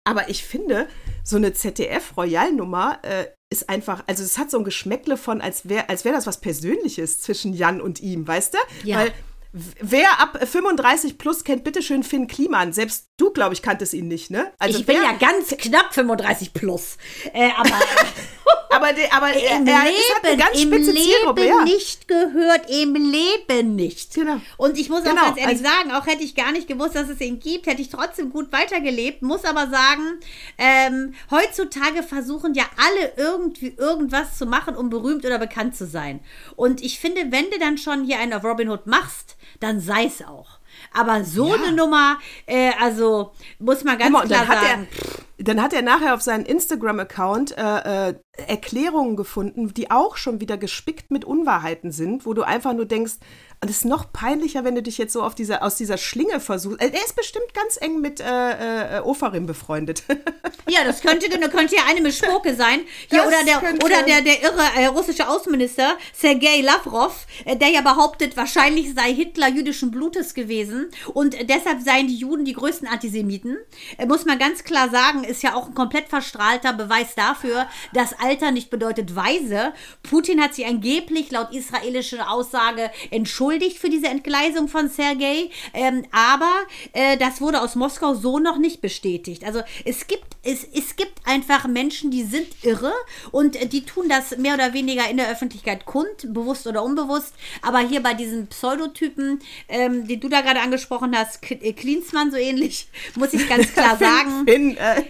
Aber ich finde, so eine ZDF-Royal-Nummer äh, ist einfach, also es hat so ein Geschmäckle von, als wäre als wär das was Persönliches zwischen Jan und ihm, weißt du?
Ja.
Weil wer ab 35 plus kennt bitteschön Finn Kliman? Selbst du, glaube ich, kanntest ihn nicht, ne? Also
ich bin ja ganz knapp 35 plus. Äh, aber *laughs*
aber, der, aber er,
im
er es hat eine
Leben,
ganz
im
spitze Zielgruppe,
Leben
ja.
nicht gehört, im Leben nicht.
Genau.
Und ich muss auch
Genau,
ganz ehrlich
also-
sagen, auch hätte ich gar nicht gewusst, dass es ihn gibt, hätte ich trotzdem gut weitergelebt. Muss aber sagen, ähm, heutzutage versuchen ja alle irgendwie irgendwas zu machen, um berühmt oder bekannt zu sein. Und ich finde, wenn du dann schon hier einen auf Robin Hood machst, dann sei es auch. Aber so
Ja.
eine Nummer, äh, also muss man ganz
mal,
klar
dann hat,
sagen.
er, dann hat er nachher auf seinen Instagram-Account äh, äh, Erklärungen gefunden, die auch schon wieder gespickt mit Unwahrheiten sind, wo du einfach nur denkst, und es ist noch peinlicher, wenn du dich jetzt so auf dieser, aus dieser Schlinge versuchst. Äh, Er ist bestimmt ganz eng mit äh, äh, Ofarim befreundet. *laughs*
Ja, das könnte, das könnte ja eine Mischpoke sein. Hier,
Das
oder der,
könnte-
oder der, der irre äh, russische Außenminister Sergei Lavrov, äh, der ja behauptet, wahrscheinlich sei Hitler jüdischen Blutes gewesen und deshalb seien die Juden die größten Antisemiten. Äh, muss man ganz klar sagen, ist ja auch ein komplett verstrahlter Beweis dafür, dass Alter nicht bedeutet weise. Putin hat sich angeblich laut israelischer Aussage entschuldigt für diese Entgleisung von Sergei, ähm, aber äh, das wurde aus Moskau so noch nicht bestätigt. Also es gibt, es, es gibt einfach Menschen, die sind irre und äh, die tun das mehr oder weniger in der Öffentlichkeit kund, bewusst oder unbewusst. Aber hier bei diesen Pseudotypen, ähm, die du da gerade angesprochen hast, K äh, Klinsmann so ähnlich, muss ich ganz *laughs* klar sagen.
Finn, äh,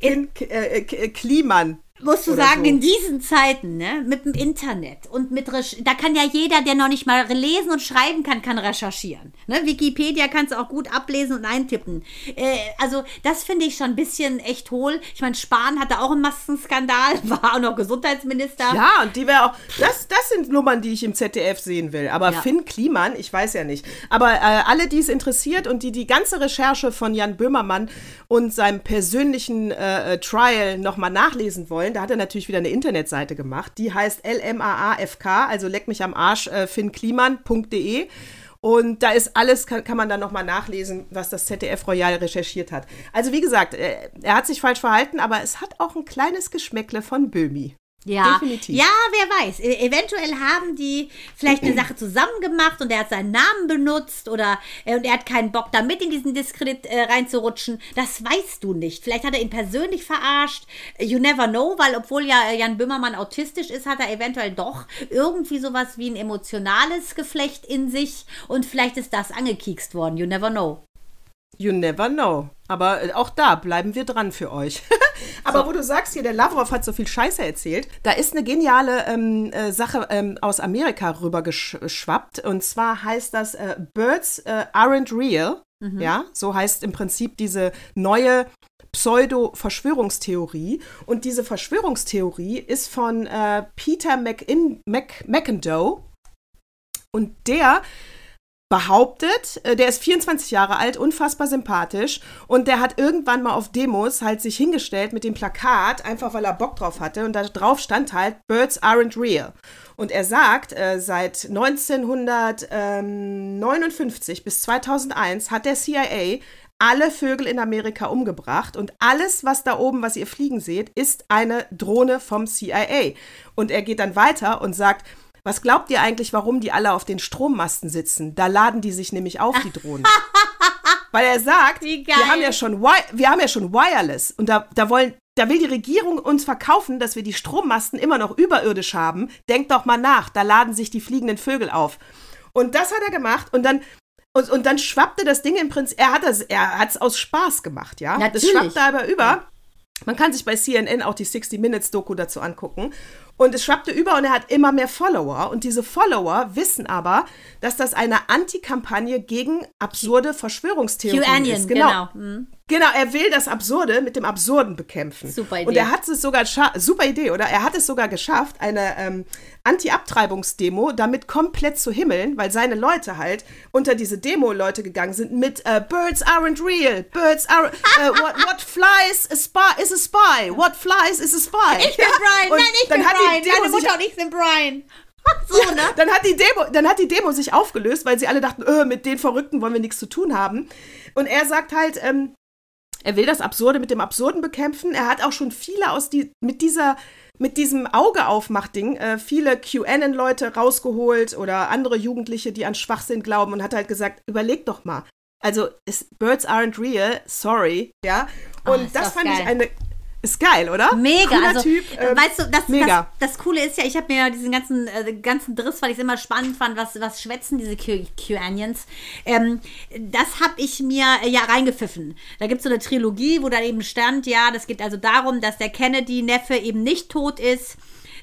Finn äh, Kliman.
Musst du sagen,
so.
in diesen Zeiten, ne, mit dem Internet und mit Resch da kann ja jeder, der noch nicht mal lesen und schreiben kann, kann recherchieren. Ne? Wikipedia kannst du auch gut ablesen und eintippen. Äh, also das finde ich schon ein bisschen echt hohl. Ich meine, Spahn hatte auch einen Massenskandal, *laughs* war auch noch Gesundheitsminister.
Ja, und die wäre auch. Das, das sind Nummern, die ich im ZDF sehen will. Aber
Ja.
Finn Kliman, ich weiß ja nicht. Aber äh, alle, die es interessiert und die die ganze Recherche von Jan Böhmermann und seinem persönlichen äh, äh, Trial nochmal nachlesen wollen, da hat er natürlich wieder eine Internetseite gemacht. Die heißt LMAAFK, also leck mich am Arsch, äh, finnkliman.de. Und da ist alles, kann, kann man dann nochmal nachlesen, was das ZDF Royal recherchiert hat. Also wie gesagt, äh, er hat sich falsch verhalten, aber es hat auch ein kleines Geschmäckle von Böhmi.
Ja,
Definitiv.
ja, wer weiß. E eventuell haben die vielleicht eine Sache zusammen gemacht und er hat seinen Namen benutzt oder äh, und er hat keinen Bock, da mit in diesen Diskredit äh, reinzurutschen. Das weißt du nicht. Vielleicht hat er ihn persönlich verarscht. You never know, weil obwohl ja äh, Jan Böhmermann autistisch ist, hat er eventuell doch irgendwie sowas wie ein emotionales Geflecht in sich und vielleicht ist das angekiekst worden. You never know.
You never know. Aber äh, auch da bleiben wir dran für euch. *laughs* Aber wo du sagst hier, der Lavrov hat so viel Scheiße erzählt, da ist eine geniale ähm, äh, Sache ähm, aus Amerika rübergeschwappt. Und zwar heißt das äh, Birds äh, aren't real. Ja, so heißt im Prinzip diese neue Pseudo-Verschwörungstheorie. Und diese Verschwörungstheorie ist von äh, Peter McIn Mac McIndoe. Und der behauptet, äh, der ist 24 Jahre alt, unfassbar sympathisch und der hat irgendwann mal auf Demos halt sich hingestellt mit dem Plakat, einfach weil er Bock drauf hatte und da drauf stand halt Birds aren't real. Und er sagt, äh, seit 1959 bis 2001 hat der CIA alle Vögel in Amerika umgebracht und alles, was da oben, was ihr fliegen seht, ist eine Drohne vom CIA. Und er geht dann weiter und sagt, was glaubt ihr eigentlich, warum die alle auf den Strommasten sitzen? Da laden die sich nämlich auf, die Drohnen. *laughs* Weil er sagt, wir haben ja schon, wi wir haben ja schon Wireless und da, da wollen, da will die Regierung uns verkaufen, dass wir die Strommasten immer noch überirdisch haben. Denkt doch mal nach, da laden sich die fliegenden Vögel auf. Und das hat er gemacht und dann und, und dann schwappte das Ding im Prinzip, er hat das, er es aus Spaß gemacht, ja. Das
Natürlich.
schwappte aber über. Man kann sich bei CNN auch die 60 Minutes Doku dazu angucken. Und es schwappte über und er hat immer mehr Follower. Und diese Follower wissen aber, dass das eine Anti-Kampagne gegen absurde Verschwörungstheorien ist.
genau. Mhm.
Genau, er will das Absurde mit dem Absurden bekämpfen.
Super Idee.
Und er hat es sogar, super Idee, oder? Er hat es sogar geschafft, eine ähm, Anti-Abtreibungsdemo damit komplett zu himmeln, weil seine Leute halt unter diese Demo-Leute gegangen sind mit äh, Birds aren't real, Birds are, äh, *laughs* what, what flies a spy is a spy, what flies is a spy.
Ich bin Brian,
Und
nein, ich bin Brian. Meine
sich-
Mutter und ich sind Brian. *laughs* So, ne?
dann hat die Demo, dann hat die Demo sich aufgelöst, weil sie alle dachten, öh, mit den Verrückten wollen wir nichts zu tun haben. Und er sagt halt, ähm, er will das Absurde mit dem Absurden bekämpfen. Er hat auch schon viele aus die mit dieser mit diesem Auge aufmacht-Ding äh, viele QAnon-Leute rausgeholt oder andere Jugendliche, die an Schwachsinn glauben und hat halt gesagt, überleg doch mal. Also, Birds aren't real, sorry, ja.
Ah,
Und
ist
das
das
fand ich
geil.
eine, ist geil, oder?
Mega,
Cooler
also
Typ, ähm,
weißt du, das,
mega.
das, das Coole ist ja, ich habe mir diesen ganzen, äh, ganzen Driss, weil ich es immer spannend fand, was, was schwätzen diese Q- QAnions. Ähm, das habe ich mir äh, ja reingepfiffen. Da gibt es so eine Trilogie, wo da eben stand, ja, das geht also darum, dass der Kennedy-Neffe eben nicht tot ist.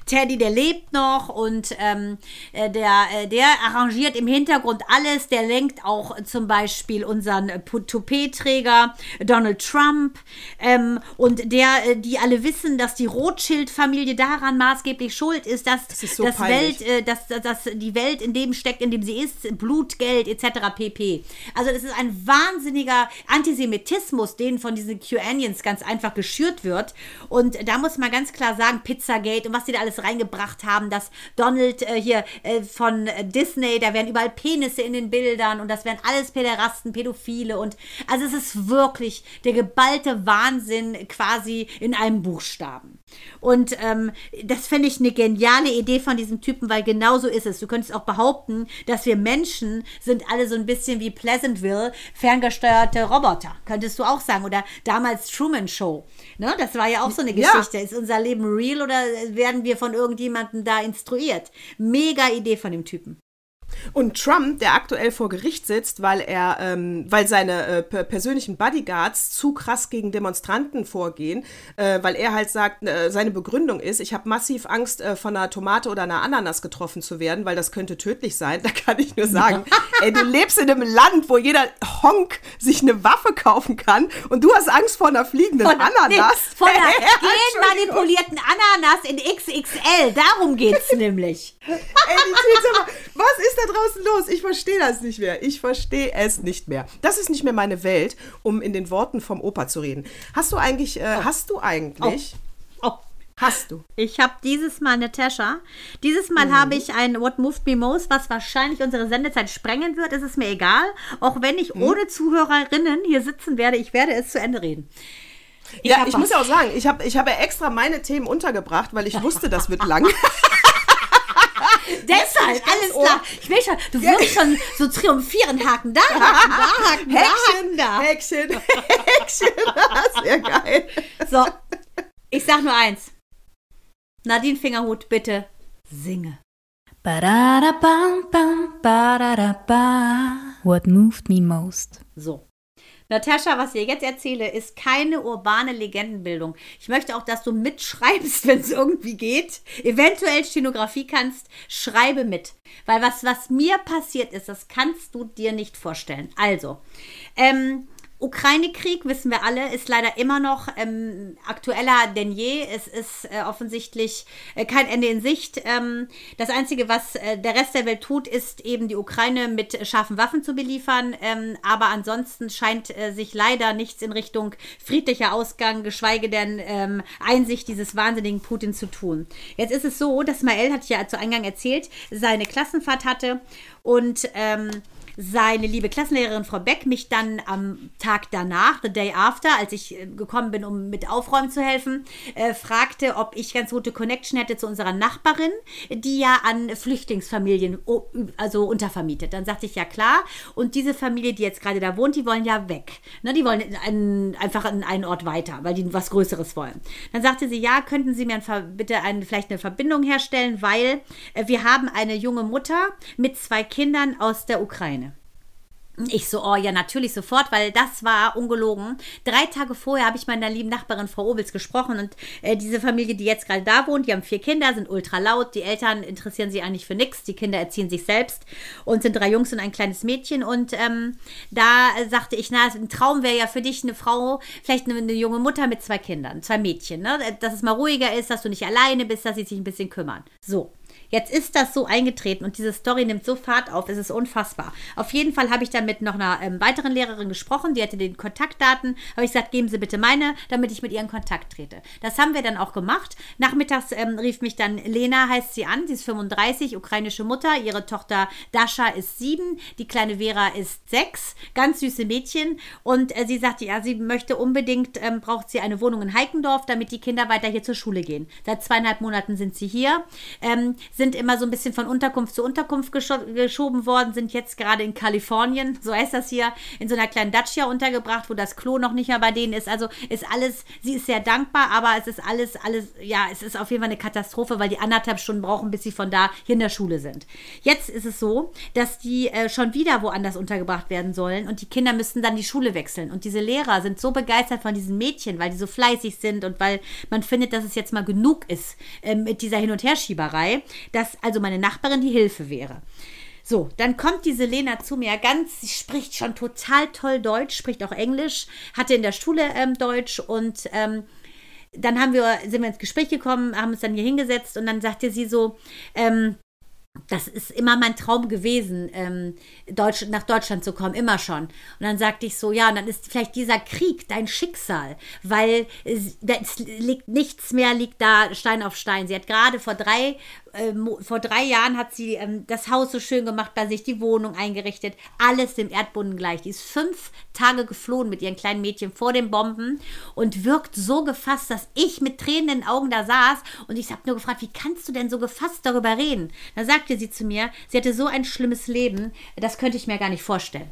Teddy, der lebt noch und ähm, äh, der, äh, der arrangiert im Hintergrund alles. Der lenkt auch zum Beispiel unseren äh, Toupet-Träger Donald Trump ähm, und der, die alle wissen, dass die Rothschild-Familie daran maßgeblich schuld ist, dass
Das ist so
das. Welt, äh, dass, dass, die Welt in dem steckt, in dem sie ist, Blut, Geld etc. pp. Also das ist ein wahnsinniger Antisemitismus, den von diesen QAnions ganz einfach geschürt wird. Und da muss man ganz klar sagen, Pizzagate und was die da alles reingebracht haben, dass Donald äh, hier äh, von äh, Disney, da werden überall Penisse in den Bildern und das wären alles Päderasten, Pädophile und also es ist wirklich der geballte Wahnsinn quasi in einem Buchstaben. Und ähm, das finde ich eine geniale Idee von diesem Typen, weil genau so ist es. Du könntest auch behaupten, dass wir Menschen sind alle so ein bisschen wie Pleasantville, ferngesteuerte Roboter. Könntest du auch sagen. Oder damals Truman Show. Ne? Das war ja auch so eine
Ja.
Geschichte. Ist unser Leben real oder werden wir von irgendjemandem da instruiert? Mega Idee von dem Typen.
Und Trump, der aktuell vor Gericht sitzt, weil er, ähm, weil seine äh, per persönlichen Bodyguards zu krass gegen Demonstranten vorgehen, äh, weil er halt sagt, äh, seine Begründung ist, ich habe massiv Angst, äh, von einer Tomate oder einer Ananas getroffen zu werden, weil das könnte tödlich sein. *laughs* Da kann ich nur sagen, ey, du lebst in einem Land, wo jeder Honk sich eine Waffe kaufen kann und du hast Angst vor einer fliegenden
Von,
Ananas.
nee, von einer *laughs*
Entschuldigung.
genmanipulierten Ananas in XXL. Darum geht's *laughs* nämlich.
Ey, aber was ist da draußen los? Ich verstehe das nicht mehr. Ich verstehe es nicht mehr. Das ist nicht mehr meine Welt, um in den Worten vom Opa zu reden. Hast du eigentlich, äh, hast du eigentlich,
Oh.
Hast du?
Ich habe dieses Mal Natascha. Dieses Mal
Mhm.
habe ich ein What Moved Me Most, was wahrscheinlich unsere Sendezeit sprengen wird. Es ist mir egal. Auch wenn ich
Mhm.
ohne Zuhörerinnen hier sitzen werde, ich werde es zu Ende reden.
ja,
hab
ich
was.
muss ja auch sagen, ich habe ich hab ja extra meine Themen untergebracht, weil ich wusste, das wird lang. *laughs* *laughs*
Deshalb, alles klar. Ich will schon, du wirst schon so triumphieren, Haken da, Haken da, Haken da, Haken
Häkchen,
da.
Häkchen, Häkchen. *laughs* Sehr geil.
So, ich sag nur eins. Nadine Fingerhut, bitte singe.
What moved me most?
So. Natascha, was ich dir jetzt erzähle, ist keine urbane Legendenbildung. Ich möchte auch, dass du mitschreibst, *laughs* wenn es irgendwie geht. Eventuell Stenografie kannst, schreibe mit. Weil was, was mir passiert ist, das kannst du dir nicht vorstellen. Also, ähm, Ukraine-Krieg, wissen wir alle, ist leider immer noch ähm, aktueller denn je. Es ist äh, offensichtlich äh, kein Ende in Sicht. Ähm, das Einzige, was äh, der Rest der Welt tut, ist eben die Ukraine mit scharfen Waffen zu beliefern. Ähm, aber ansonsten scheint äh, sich leider nichts in Richtung friedlicher Ausgang, geschweige denn ähm, Einsicht dieses wahnsinnigen Putin zu tun. Jetzt ist es so, dass Mael, hat ja zu Eingang erzählt, seine Klassenfahrt hatte und ähm, seine liebe Klassenlehrerin Frau Beck mich dann am Tag danach, the day after, als ich äh, gekommen bin, um mit Aufräumen zu helfen, äh, fragte, ob ich ganz gute Connection hätte zu unserer Nachbarin, die ja an Flüchtlingsfamilien also untervermietet. Dann sagte ich ja klar. Und diese Familie, die jetzt gerade da wohnt, die wollen ja weg. Ne, die wollen in einen, einfach in einen Ort weiter, weil die was Größeres wollen. Dann sagte sie, ja, könnten Sie mir ein, bitte eine, vielleicht eine Verbindung herstellen, weil äh, wir haben eine junge Mutter mit zwei Kindern aus der Ukraine. Ich so, oh ja, natürlich sofort, weil das war ungelogen. Drei Tage vorher habe ich meiner lieben Nachbarin Frau Obels gesprochen und äh, diese Familie, die jetzt gerade da wohnt, die haben vier Kinder, sind ultra laut. Die Eltern interessieren sich eigentlich für nichts. Die Kinder erziehen sich selbst und sind drei Jungs und ein kleines Mädchen. Und ähm, da sagte ich, na, ein Traum wäre ja für dich eine Frau, vielleicht eine, eine junge Mutter mit zwei Kindern, zwei Mädchen, ne? dass es mal ruhiger ist, dass du nicht alleine bist, dass sie sich ein bisschen kümmern. So. Jetzt ist das so eingetreten und diese Story nimmt so Fahrt auf, es ist unfassbar. Auf jeden Fall habe ich dann mit noch einer ähm, weiteren Lehrerin gesprochen, die hatte den Kontaktdaten, habe ich gesagt, geben Sie bitte meine, damit ich mit ihr in Kontakt trete. Das haben wir dann auch gemacht. Nachmittags ähm, rief mich dann Lena, heißt sie an, sie ist 35, ukrainische Mutter, ihre Tochter Dasha ist sieben, die kleine Vera ist sechs, ganz süße Mädchen und äh, sie sagte, ja, sie möchte unbedingt, ähm, braucht sie eine Wohnung in Heikendorf, damit die Kinder weiter hier zur Schule gehen. Seit zweieinhalb Monaten sind sie hier. Ähm, sind immer so ein bisschen von Unterkunft zu Unterkunft gescho geschoben worden, sind jetzt gerade in Kalifornien, so heißt das hier, in so einer kleinen Dacia untergebracht, wo das Klo noch nicht mehr bei denen ist. Also ist alles, sie ist sehr dankbar, aber es ist alles, alles, ja, es ist auf jeden Fall eine Katastrophe, weil die anderthalb Stunden brauchen, bis sie von da hier in der Schule sind. Jetzt ist es so, dass die äh, schon wieder woanders untergebracht werden sollen und die Kinder müssten dann die Schule wechseln. Und diese Lehrer sind so begeistert von diesen Mädchen, weil die so fleißig sind und weil man findet, dass es jetzt mal genug ist äh, mit dieser Hin- und Herschieberei, dass also meine Nachbarin die Hilfe wäre. So, dann kommt diese Lena zu mir ganz, sie spricht schon total toll Deutsch, spricht auch Englisch, hatte in der Schule ähm, Deutsch und ähm, dann haben wir, sind wir ins Gespräch gekommen, haben uns dann hier hingesetzt und dann sagte sie so, ähm, das ist immer mein Traum gewesen, ähm, Deutsch, nach Deutschland zu kommen, immer schon. Und dann sagte ich so, ja, und dann ist vielleicht dieser Krieg dein Schicksal, weil es, es liegt nichts mehr, liegt da Stein auf Stein. Sie hat gerade vor drei äh, vor drei Jahren hat sie ähm, das Haus so schön gemacht bei sich, die Wohnung eingerichtet, alles dem Erdboden gleich. Die ist fünf Tage geflohen mit ihren kleinen Mädchen vor den Bomben und wirkt so gefasst, dass ich mit Tränen Augen da saß und ich habe nur gefragt, wie kannst du denn so gefasst darüber reden? Da sagte sie zu mir, sie hatte so ein schlimmes Leben, das könnte ich mir gar nicht vorstellen.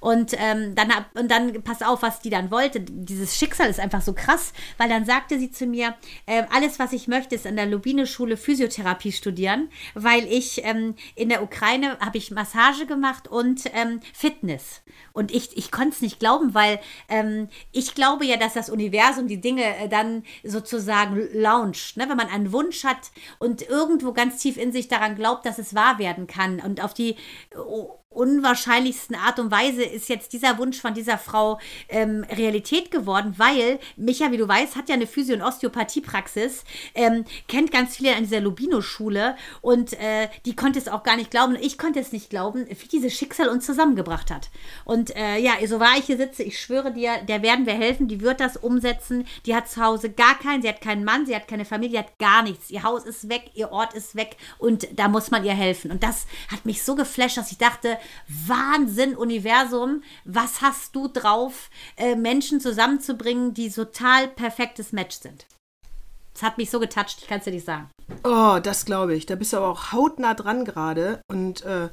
Und ähm, dann und dann pass auf, was die dann wollte. Dieses Schicksal ist einfach so krass, weil dann sagte sie zu mir, äh, alles, was ich möchte, ist an der Lubine-Schule Physiotherapie studieren, weil ich ähm, in der Ukraine habe ich Massage gemacht und ähm, Fitness. Und ich, ich konnte es nicht glauben, weil ähm, ich glaube ja, dass das Universum die Dinge äh, dann sozusagen launcht. Ne? Wenn man einen Wunsch hat und irgendwo ganz tief in sich daran glaubt, dass es wahr werden kann und auf die oh, unwahrscheinlichsten Art und Weise ist jetzt dieser Wunsch von dieser Frau ähm, Realität geworden, weil Micha, wie du weißt, hat ja eine Physio- und Osteopathiepraxis, ähm, kennt ganz viele an dieser Lubino-Schule und äh, die konnte es auch gar nicht glauben. Ich konnte es nicht glauben, wie dieses Schicksal uns zusammengebracht hat. Und äh, ja, so wahr ich hier sitze, ich schwöre dir, der werden wir helfen, die wird das umsetzen. Die hat zu Hause gar keinen, sie hat keinen Mann, sie hat keine Familie, sie hat gar nichts. Ihr Haus ist weg, ihr Ort ist weg und da muss man ihr helfen. Und das hat mich so geflasht, dass ich dachte, Wahnsinn, Universum, was hast du drauf, äh, Menschen zusammenzubringen, die total perfektes Match sind? Das hat mich so getoucht, ich kann es dir nicht sagen.
Oh, das glaube ich. Da bist du aber auch hautnah dran gerade. Und äh,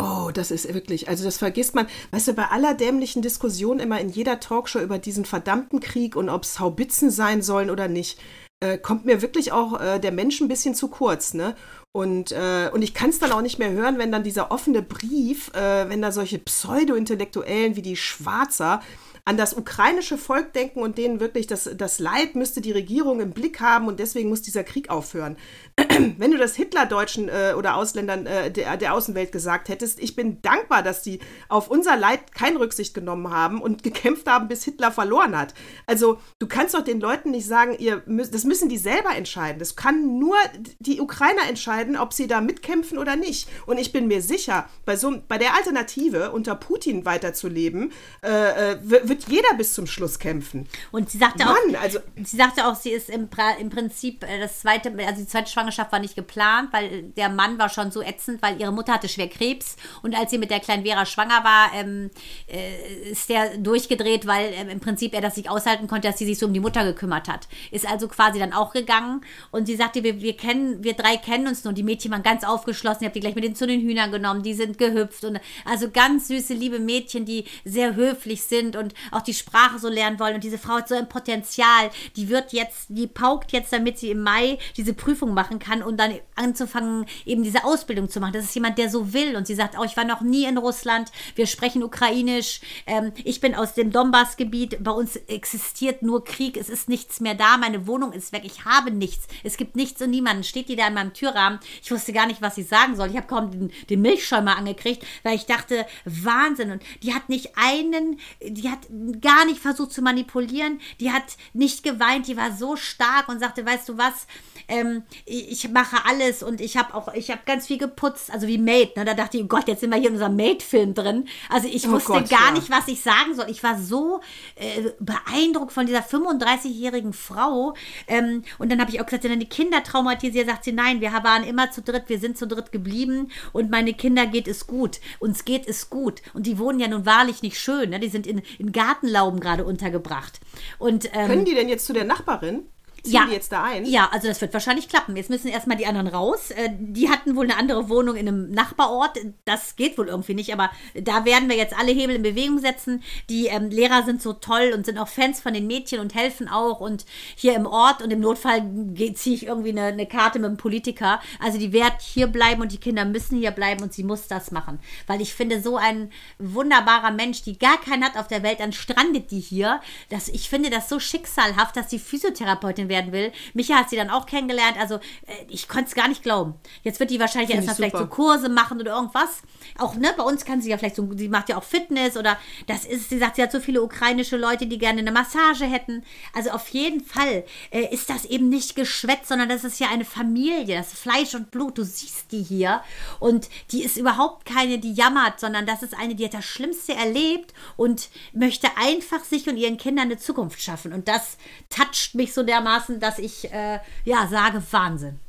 oh, das ist wirklich, also das vergisst man. Weißt du, bei aller dämlichen Diskussion immer in jeder Talkshow über diesen verdammten Krieg und ob es Haubitzen sein sollen oder nicht, äh, kommt mir wirklich auch äh, der Mensch ein bisschen zu kurz, ne? Und, äh, und ich kann es dann auch nicht mehr hören, wenn dann dieser offene Brief, äh, wenn da solche Pseudo-Intellektuellen wie die Schwarzer an das ukrainische Volk denken und denen wirklich das, das Leid müsste die Regierung im Blick haben und deswegen muss dieser Krieg aufhören. *clears throat* Wenn du das Hitlerdeutschen äh, oder Ausländern äh, der, der Außenwelt gesagt hättest, ich bin dankbar, dass die auf unser Leid keine Rücksicht genommen haben und *laughs* gekämpft haben, bis Hitler verloren hat. Also du kannst doch den Leuten nicht sagen, ihr müsst, das müssen die selber entscheiden. Das kann nur die Ukrainer entscheiden, ob sie da mitkämpfen oder nicht. Und ich bin mir sicher, bei, so, bei der Alternative, unter Putin weiterzuleben, äh, äh wird wird jeder bis zum Schluss kämpfen.
Und sie sagte Mann, auch, also sie sagte auch, sie ist im, im Prinzip äh, das zweite, also die zweite Schwangerschaft war nicht geplant, weil der Mann war schon so ätzend, weil ihre Mutter hatte schwer Krebs und als sie mit der kleinen Vera schwanger war, ähm, äh, ist der durchgedreht, weil ähm, im Prinzip er das nicht aushalten konnte, dass sie sich so um die Mutter gekümmert hat. Ist also quasi dann auch gegangen und sie sagte, wir, wir kennen, wir drei kennen uns nur. Die Mädchen waren ganz aufgeschlossen. Ich habe die gleich mit den zu den Hühnern genommen. Die sind gehüpft und also ganz süße, liebe Mädchen, die sehr höflich sind und auch die Sprache so lernen wollen. Und diese Frau hat so ein Potenzial. Die wird jetzt, die paukt jetzt, damit sie im Mai diese Prüfung machen kann und dann anzufangen, eben diese Ausbildung zu machen. Das ist jemand, der so will. Und sie sagt, oh, ich war noch nie in Russland. Wir sprechen Ukrainisch. Ähm, ich bin aus dem Donbass-Gebiet. Bei uns existiert nur Krieg. Es ist nichts mehr da. Meine Wohnung ist weg. Ich habe nichts. Es gibt nichts und niemanden. Steht die da in meinem Türrahmen. Ich wusste gar nicht, was ich sagen soll. Ich habe kaum den, den Milchschäumer angekriegt, weil ich dachte, Wahnsinn. Und die hat nicht einen, die hat gar nicht versucht zu manipulieren. Die hat nicht geweint, die war so stark und sagte, weißt du was, ähm, ich mache alles und ich habe auch, ich habe ganz viel geputzt, also wie Maid. Ne? Da dachte ich, oh Gott, jetzt sind wir hier in unserem Maid-Film drin. Also ich oh wusste Gott, gar ja. nicht, was ich sagen soll. Ich war so äh, beeindruckt von dieser 35-jährigen Frau. Ähm, und dann habe ich auch gesagt, wenn die Kinder traumatisiert, sagt sie, nein, wir waren immer zu dritt, wir sind zu dritt geblieben und meine Kinder geht es gut. Uns geht es gut. Und die wohnen ja nun wahrlich nicht schön. Ne? Die sind in, in Gartenlauben gerade untergebracht. Und,
ähm, Können die denn jetzt zu der Nachbarin? Ziehen
Ja.
die jetzt da ein?
Ja, also das wird wahrscheinlich klappen. Jetzt müssen erstmal die anderen raus. Äh, Die hatten wohl eine andere Wohnung in einem Nachbarort. Das geht wohl irgendwie nicht, aber da werden wir jetzt alle Hebel in Bewegung setzen. Die ähm, Lehrer sind so toll und sind auch Fans von den Mädchen und helfen auch. Und hier im Ort und im Notfall ziehe ich irgendwie eine, eine Karte mit einem Politiker. Also die wird hier bleiben und die Kinder müssen hier bleiben und sie muss das machen. Weil ich finde, so ein wunderbarer Mensch, die gar keinen hat auf der Welt, dann strandet die hier. Das, ich finde das so schicksalhaft, dass sie Physiotherapeutin werden will. Micha hat sie dann auch kennengelernt. Also äh, ich konnte es gar nicht glauben. Jetzt wird die wahrscheinlich erstmal
ich
vielleicht so. Kurse machen oder irgendwas. Auch ne, bei uns kann sie ja vielleicht so, sie macht ja auch Fitness oder das ist, sie sagt, sie hat so viele ukrainische Leute, die gerne eine Massage hätten. Also auf jeden Fall äh, ist das eben nicht Geschwätz, sondern das ist ja eine Familie, das ist Fleisch und Blut. Du siehst die hier und die ist überhaupt keine, die jammert, sondern das ist eine, die hat das Schlimmste erlebt und möchte einfach sich und ihren Kindern eine Zukunft schaffen. Und das toucht mich so dermaßen, dass ich äh, ja sage, Wahnsinn.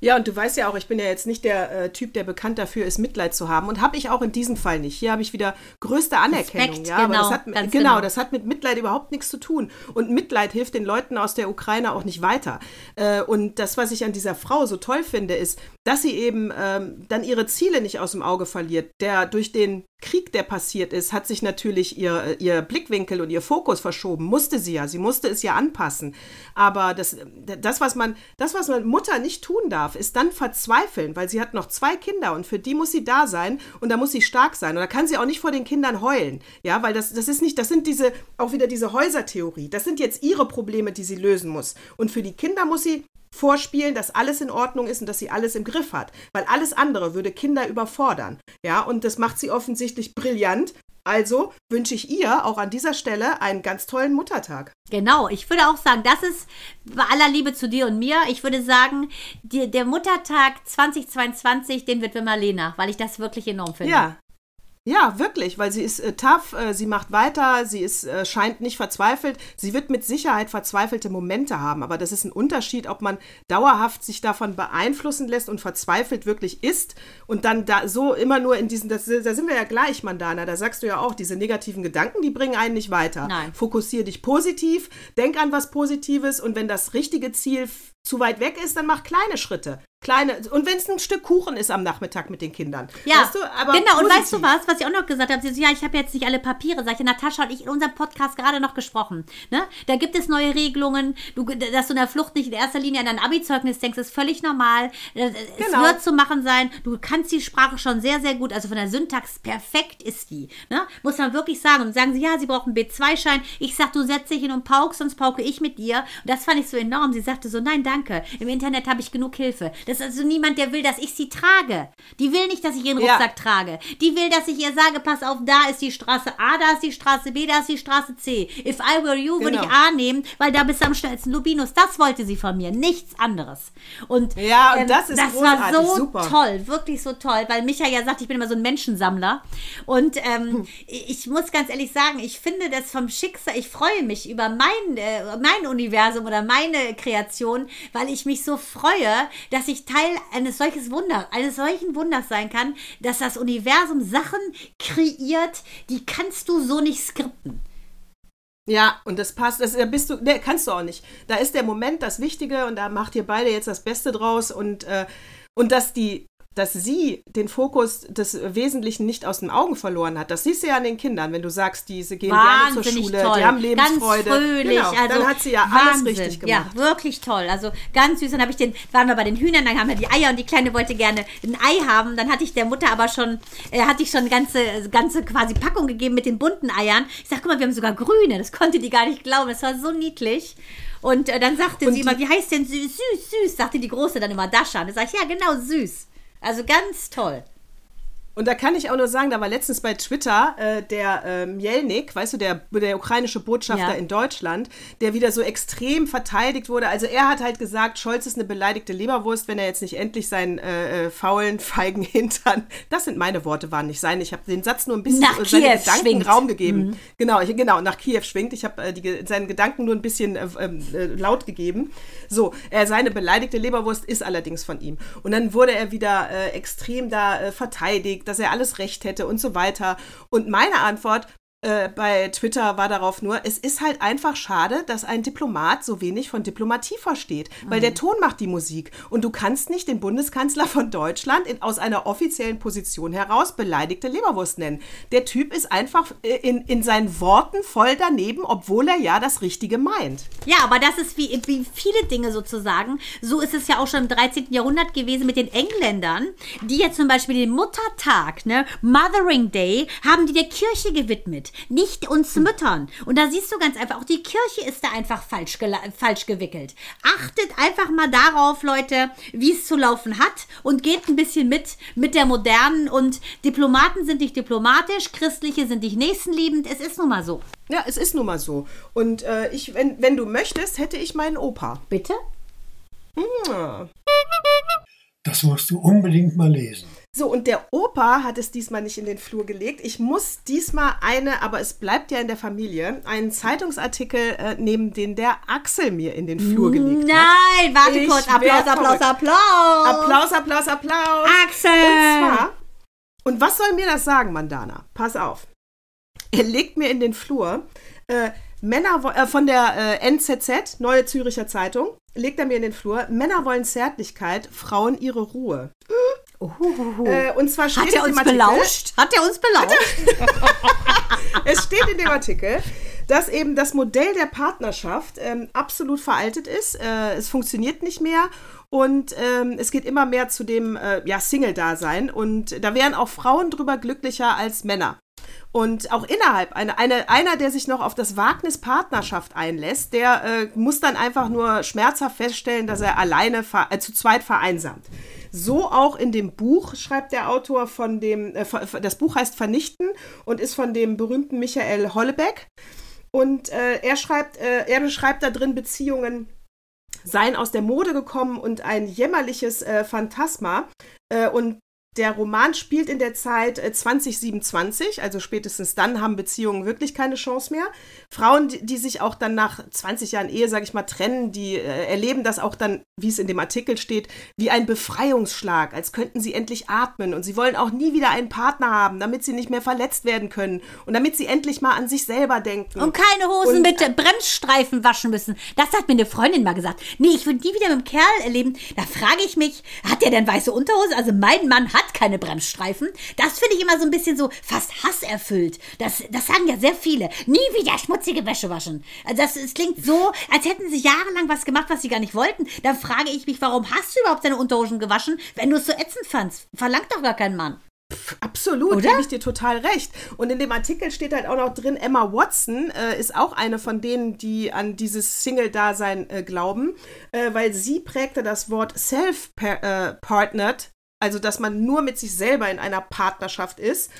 Ja, und du weißt ja auch, ich bin ja jetzt nicht der äh, Typ, der bekannt dafür ist, Mitleid zu haben. Und habe ich auch in diesem Fall nicht. Hier habe ich wieder größte Anerkennung.
Respekt,
ja, aber das
genau,
hat, genau,
genau.
das hat mit Mitleid überhaupt nichts zu tun. Und Mitleid hilft den Leuten aus der Ukraine auch nicht weiter. Äh, und das, was ich an dieser Frau so toll finde, ist, dass sie eben ähm, dann ihre Ziele nicht aus dem Auge verliert. Der durch den Krieg, der passiert ist, hat sich natürlich ihr, ihr Blickwinkel und ihr Fokus verschoben. Musste sie ja. Sie musste es ja anpassen. Aber das, das, was man, das, was man Mutter nicht tun darf, ist dann verzweifeln, weil sie hat noch zwei Kinder und für die muss sie da sein und da muss sie stark sein. Und da kann sie auch nicht vor den Kindern heulen. Ja, weil das, das ist nicht, das sind diese, auch wieder diese Häusertheorie. Das sind jetzt ihre Probleme, die sie lösen muss. Und für die Kinder muss sie vorspielen, dass alles in Ordnung ist und dass sie alles im Griff hat. Weil alles andere würde Kinder überfordern. Ja, und das macht sie offensichtlich brillant. Also wünsche ich ihr auch an dieser Stelle einen ganz tollen Muttertag.
Genau, ich würde auch sagen, das ist bei aller Liebe zu dir und mir. Ich würde sagen, die, der Muttertag 2022, den wird Marlena, weil ich das wirklich enorm finde.
Ja. Ja, wirklich, weil sie ist äh, tough, äh, sie macht weiter, sie ist, äh, scheint nicht verzweifelt. Sie wird mit Sicherheit verzweifelte Momente haben, aber das ist ein Unterschied, ob man dauerhaft sich davon beeinflussen lässt und verzweifelt wirklich ist und dann da so immer nur in diesen, das, da sind wir ja gleich, Mandana, da sagst du ja auch, diese negativen Gedanken, die bringen einen nicht weiter.
Nein.
Fokussier dich positiv, denk an was Positives und wenn das richtige Ziel zu weit weg ist, dann mach kleine Schritte. Kleine, und wenn es ein Stück Kuchen ist am Nachmittag mit den Kindern.
Ja,
weißt du, aber
genau. Und weißt
positiv.
du was, was ich auch noch gesagt habe? Sie so, ja, ich habe jetzt nicht alle Papiere. Sag ich, Natascha und ich in unserem Podcast gerade noch gesprochen. Ne? Da gibt es neue Regelungen. Du, dass du in der Flucht nicht in erster Linie an dein Abi-Zeugnis denkst, ist völlig normal. Es
Genau.
wird zu machen sein. Du kannst die Sprache schon sehr, sehr gut. Also von der Syntax perfekt ist die. Ne? Muss man wirklich sagen. Und sagen sie, ja, sie brauchen einen B2-Schein. Ich sag, du setz dich hin und paukst, sonst pauke ich mit dir. Und das fand ich so enorm. Sie sagte so, nein, danke. Im Internet habe ich genug Hilfe. Das ist also niemand, der will, dass ich sie trage. Die will nicht, dass ich ihren
Ja.
Rucksack trage. Die will, dass ich ihr sage, pass auf, da ist die Straße A, da ist die Straße B, da ist die Straße C. If I were you, würde
Genau.
ich A nehmen, weil da bist du am schnellsten. Lubinus, das wollte sie von mir, nichts anderes. Und ähm,
Ja, und das ist
das war so
super.
toll, wirklich so toll, weil Micha ja sagt, ich bin immer so ein Menschensammler. Und ähm, ich muss ganz ehrlich sagen, ich finde das vom Schicksal, ich freue mich über mein, äh, mein Universum oder meine Kreation, weil ich mich so freue, dass ich Teil eines solches Wunder, eines solchen Wunders sein kann, dass das Universum Sachen kreiert, die kannst du so nicht skripten.
Ja, und das passt, das, da bist du, ne, kannst du auch nicht. Da ist der Moment das Wichtige und da macht ihr beide jetzt das Beste draus und, äh, und dass die, dass sie den Fokus des Wesentlichen nicht aus den Augen verloren hat. Das siehst du ja an den Kindern, wenn du sagst, die sie gehen gerne zur
Wahnsinnig
Schule,
toll.
die haben Lebensfreude.
Ganz fröhlich.
Genau,
also
dann hat sie ja alles
Wahnsinn.
richtig gemacht.
Ja, wirklich toll. Also ganz süß. Dann habe ich den, waren wir bei den Hühnern, dann haben wir die Eier und die Kleine wollte gerne ein Ei haben. Dann hatte ich der Mutter aber schon, äh, hatte ich schon ganze, ganze quasi Packung gegeben mit den bunten Eiern. Ich sag, guck mal, wir haben sogar grüne. Das konnte die gar nicht glauben. Das war so niedlich. Und äh, dann sagte
Und
sie immer, wie heißt denn süß, süß, süß, sagte die Große dann immer Dascha. Und dann sag ich, ja, genau, süß. Also ganz toll.
Und da kann ich auch nur sagen, da war letztens bei Twitter äh, der äh, Mielnik, weißt du, der, der ukrainische Botschafter
Ja.
in Deutschland, der wieder so extrem verteidigt wurde. Also er hat halt gesagt, Scholz ist eine beleidigte Leberwurst, wenn er jetzt nicht endlich seinen äh, äh, faulen, feigen *laughs* Hintern, das sind meine Worte, waren nicht sein. Ich habe den Satz nur ein bisschen
Nach
äh, seine
Kiew
Gedanken
schwingt.
Raum gegeben. Genau, ich, genau, nach Kiew schwingt. Ich habe äh, seinen Gedanken nur ein bisschen äh, äh, laut gegeben. So, er seine beleidigte Leberwurst ist allerdings von ihm. Und dann wurde er wieder extrem da verteidigt, dass er alles Recht hätte und so weiter. Und meine Antwort, äh, bei Twitter war darauf nur, es ist halt einfach schade, dass ein Diplomat so wenig von Diplomatie versteht, weil der Ton macht die Musik und du kannst nicht den Bundeskanzler von Deutschland in, aus einer offiziellen Position heraus beleidigte Leberwurst nennen. Der Typ ist einfach äh, in, in seinen Worten voll daneben, obwohl er ja das Richtige meint.
Ja, aber das ist wie, wie viele Dinge sozusagen. So ist es ja auch schon im 13. Jahrhundert gewesen mit den Engländern, die ja zum Beispiel den Muttertag, ne, Mothering Day, haben die der Kirche gewidmet, nicht uns Müttern. Und da siehst du ganz einfach, auch die Kirche ist da einfach falsch, falsch gewickelt. Achtet einfach mal darauf, Leute, wie es zu laufen hat und geht ein bisschen mit mit der modernen und Diplomaten sind nicht diplomatisch, Christliche sind nicht nächstenliebend. Es ist nun mal so.
Ja, es ist nun mal so. Und äh, ich, wenn, wenn du möchtest, hätte ich meinen Opa.
Bitte?
Ja.
Das musst du unbedingt mal lesen.
So, und der Opa hat es diesmal nicht in den Flur gelegt. Ich muss diesmal eine, aber es bleibt ja in der Familie, einen Zeitungsartikel äh, nehmen, den der Axel mir in den Flur gelegt hat.
Nein, warte
Ich
kurz. Applaus, Applaus. Applaus.
Applaus, Applaus, Applaus.
Axel.
Und zwar, und was soll mir das sagen, Mandana? Pass auf. Er legt mir in den Flur äh, Männer äh, von der äh, NZZ, Neue Züricher Zeitung, legt er mir in den Flur, Männer wollen Zärtlichkeit, Frauen ihre Ruhe. Äh, und zwar steht
Hat er
in dem
uns
Artikel,
belauscht? Hat er uns belauscht? *laughs*
es steht in dem Artikel, dass eben das Modell der Partnerschaft ähm, absolut veraltet ist. Äh, es funktioniert nicht mehr und ähm, es geht immer mehr zu dem äh, ja, Single-Dasein. Und da wären auch Frauen drüber glücklicher als Männer. Und auch innerhalb, eine, eine, einer, der sich noch auf das Wagnis Partnerschaft einlässt, der äh, muss dann einfach nur schmerzhaft feststellen, dass er alleine ver- äh, zu zweit vereinsamt. So auch in dem Buch schreibt der Autor von dem, äh, das Buch heißt Vernichten und ist von dem berühmten Michael Hollebeck. Und äh, er schreibt, äh, er beschreibt da drin Beziehungen seien aus der Mode gekommen und ein jämmerliches äh, Phantasma. Äh, und der Roman spielt in der Zeit äh, 2027, also spätestens dann haben Beziehungen wirklich keine Chance mehr. Frauen, die, die sich auch dann nach 20 Jahren Ehe, sage ich mal, trennen, die äh, erleben das auch dann, wie es in dem Artikel steht, wie ein Befreiungsschlag, als könnten sie endlich atmen und sie wollen auch nie wieder einen Partner haben, damit sie nicht mehr verletzt werden können und damit sie endlich mal an sich selber denken.
Und keine Hosen
Und-
mit Bremsstreifen waschen müssen. Das hat mir eine Freundin mal gesagt. Nee, ich würde nie wieder mit einem Kerl erleben. Da frage ich mich, hat der denn weiße Unterhose? Also mein Mann hat keine Bremsstreifen. Das finde ich immer so ein bisschen so fast hasserfüllt. Das, das sagen ja sehr viele. Nie wieder schmutzige Wäsche waschen. Also das, es klingt so, als hätten sie jahrelang was gemacht, was sie gar nicht wollten. Dann frage ich mich, warum hast du überhaupt deine Unterhosen gewaschen, wenn du es so ätzend fandst? Verlangt doch gar kein Mann.
Absolut,
Oder?
gebe ich dir total recht. Und in dem Artikel steht halt auch noch drin, Emma Watson äh, ist auch eine von denen, die an dieses Single-Dasein äh, glauben, äh, weil sie prägte das Wort self-partnered, also dass man nur mit sich selber in einer Partnerschaft ist.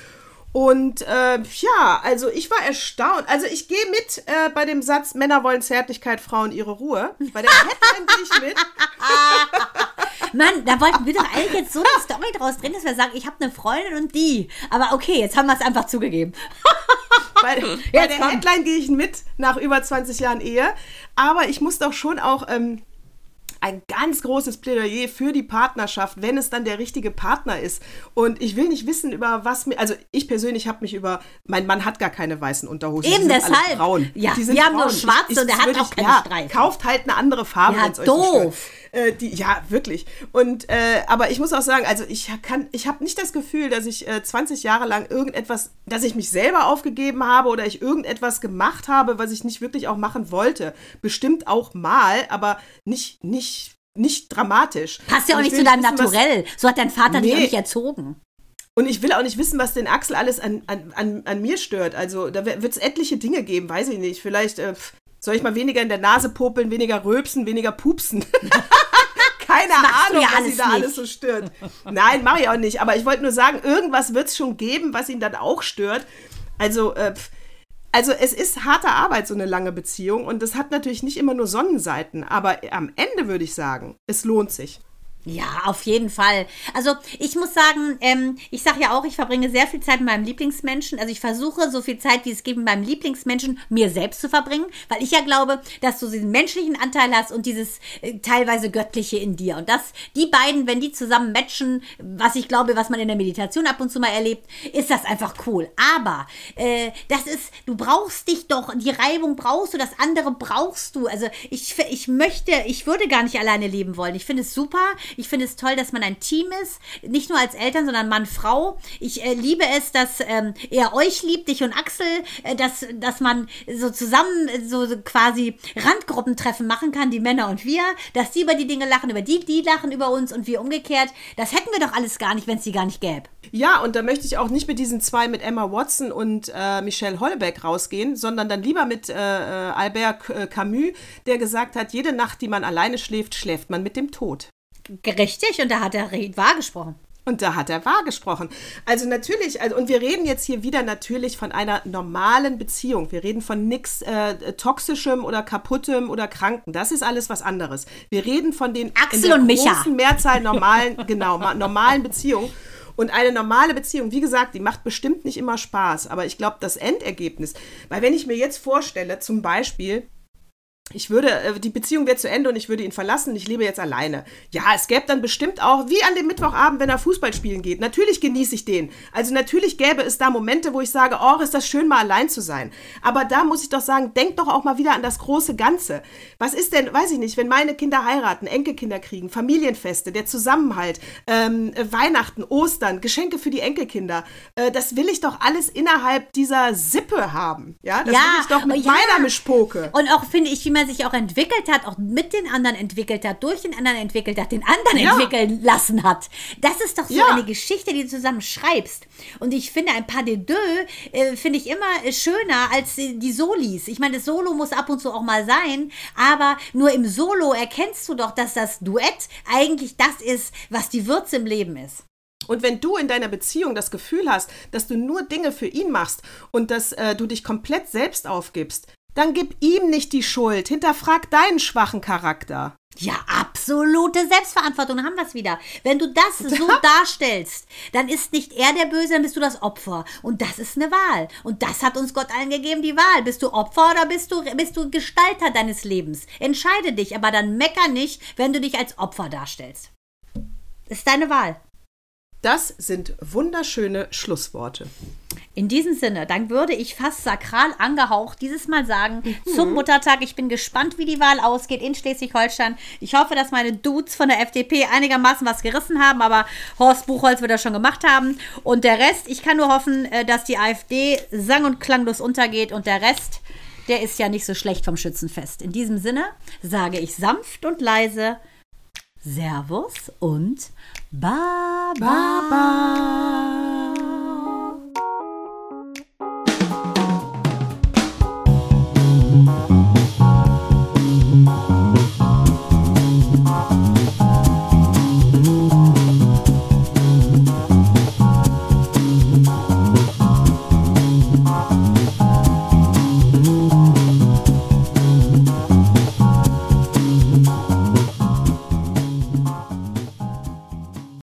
Und äh, ja, also ich war erstaunt. Also ich gehe mit äh, bei dem Satz, Männer wollen Zärtlichkeit, Frauen ihre Ruhe. Bei der Headline gehe ich mit. *laughs*
Mann, da wollten wir doch eigentlich jetzt so eine Story draus drehen, dass wir sagen, ich habe eine Freundin und die. Aber okay, jetzt haben wir es einfach zugegeben. *laughs*
Bei, bei der
komm.
Headline gehe ich mit nach über 20 Jahren Ehe. Aber ich muss doch schon auch ähm, ein ganz großes Plädoyer für die Partnerschaft, wenn es dann der richtige Partner ist. Und ich will nicht wissen, über was mir. Also, ich persönlich habe mich über. Mein Mann hat gar keine weißen Unterhosen.
Eben
die sind alle
deshalb.
braun.
Ja,
die sind
wir haben nur
braun.
schwarze und der
das
hat auch keine
ja,
Streifen.
Kauft halt eine andere Farbe,
Ja,
wenn's euch
doof.
Äh, die, ja, wirklich. Und äh, aber ich muss auch sagen, also ich kann, ich habe nicht das Gefühl, dass ich äh, 20 Jahre lang irgendetwas, dass ich mich selber aufgegeben habe oder ich irgendetwas gemacht habe, was ich nicht wirklich auch machen wollte. Bestimmt auch mal, aber nicht, nicht, nicht dramatisch.
Passt ja auch nicht zu deinem
wissen,
Naturell. So hat dein Vater dich auch
Nee.
nicht erzogen.
Und ich will auch nicht wissen, was den Axel alles an, an, an, an mir stört. Also da wird es etliche Dinge geben, weiß ich nicht. Vielleicht äh, soll ich mal weniger in der Nase popeln, weniger rülpsen, weniger pupsen. *laughs* Keine Ahnung,
ja
was ihn da
nicht.
alles so stört. Nein, mache ich auch nicht. Aber ich wollte nur sagen, irgendwas wird es schon geben, was ihn dann auch stört. Also, äh, pf, also es ist harte Arbeit, so eine lange Beziehung. Und das hat natürlich nicht immer nur Sonnenseiten. Aber am Ende würde ich sagen, es lohnt sich.
Ja, auf jeden Fall. Also ich muss sagen, ähm, ich sage ja auch, ich verbringe sehr viel Zeit mit meinem Lieblingsmenschen. Also ich versuche so viel Zeit, wie es geht, mit meinem Lieblingsmenschen mir selbst zu verbringen, weil ich ja glaube, dass du diesen menschlichen Anteil hast und dieses äh, teilweise göttliche in dir. Und das, die beiden, wenn die zusammen matchen, was ich glaube, was man in der Meditation ab und zu mal erlebt, ist das einfach cool. Aber äh, das ist, du brauchst dich doch, die Reibung brauchst du, das andere brauchst du. Also ich, ich möchte, ich würde gar nicht alleine leben wollen. Ich finde es super. Ich finde es toll, dass man ein Team ist. Nicht nur als Eltern, sondern Mann, Frau. Ich äh, liebe es, dass ähm, er euch liebt, dich und Axel, äh, dass, dass man so zusammen so, quasi Randgruppentreffen machen kann, die Männer und wir, dass die über die Dinge lachen, über die, die lachen über uns und wir umgekehrt. Das hätten wir doch alles gar nicht, wenn es die gar nicht gäbe.
Ja, und da möchte ich auch nicht mit diesen zwei, mit Emma Watson und äh, Michelle Hollebeck rausgehen, sondern dann lieber mit äh, äh Albert Camus, der gesagt hat, jede Nacht, die man alleine schläft, schläft man mit dem Tod.
Richtig, und da hat er wahr gesprochen.
Und da hat er wahr gesprochen. Also natürlich, also, und wir reden jetzt hier wieder natürlich von einer normalen Beziehung. Wir reden von nichts äh, Toxischem oder Kaputtem oder Kranken. Das ist alles was anderes. Wir reden von den
Axel in der
großen Mehrzahl normalen, *laughs* genau, normalen Beziehungen. Und eine normale Beziehung, wie gesagt, die macht bestimmt nicht immer Spaß. Aber ich glaube, das Endergebnis, weil wenn ich mir jetzt vorstelle, zum Beispiel, ich würde, äh, die Beziehung wäre zu Ende und ich würde ihn verlassen, ich lebe jetzt alleine. Ja, es gäbe dann bestimmt auch, wie an dem Mittwochabend, wenn er Fußball spielen geht. Natürlich genieße ich den. Also natürlich gäbe es da Momente, wo ich sage, oh, ist das schön, mal allein zu sein. Aber da muss ich doch sagen, denk doch auch mal wieder an das große Ganze. Was ist denn, weiß ich nicht, wenn meine Kinder heiraten, Enkelkinder kriegen, Familienfeste, der Zusammenhalt, ähm, Weihnachten, Ostern, Geschenke für die Enkelkinder, äh, das will ich doch alles innerhalb dieser Sippe haben. Ja, das
ja,
will ich doch mit
ja.
meiner Mischpoke.
Und auch finde ich, wie man sich auch entwickelt hat, auch mit den anderen entwickelt hat, durch den anderen entwickelt hat, den anderen
Ja.
entwickeln lassen hat. Das ist doch so
Ja.
eine Geschichte, die du zusammen schreibst. Und ich finde, ein pas de deux äh, finde ich immer äh, schöner als die, die Solis. Ich meine, das Solo muss ab und zu auch mal sein, aber nur im Solo erkennst du doch, dass das Duett eigentlich das ist, was die Würze im Leben ist.
Und wenn du in deiner Beziehung das Gefühl hast, dass du nur Dinge für ihn machst und dass äh, du dich komplett selbst aufgibst, dann gib ihm nicht die Schuld. Hinterfrag deinen schwachen Charakter.
Ja, absolute Selbstverantwortung, haben wir es wieder. Wenn du das *laughs* so darstellst, dann ist nicht er der Böse, dann bist du das Opfer. Und das ist eine Wahl. Und das hat uns Gott allen gegeben, die Wahl. Bist du Opfer oder bist du, bist du Gestalter deines Lebens? Entscheide dich, aber dann mecker nicht, wenn du dich als Opfer darstellst. Das ist deine Wahl.
Das sind wunderschöne Schlussworte.
In diesem Sinne, dann würde ich fast sakral angehaucht dieses Mal sagen, zum Muttertag. Ich bin gespannt, wie die Wahl ausgeht in Schleswig-Holstein. Ich hoffe, dass meine Dudes von der FDP einigermaßen was gerissen haben, aber Horst Buchholz wird das schon gemacht haben. Und der Rest, ich kann nur hoffen, äh, dass die AfD sang- und klanglos untergeht und der Rest, der ist ja nicht so schlecht vom Schützenfest. In diesem Sinne sage ich sanft und leise Servus und Baba.
Baba.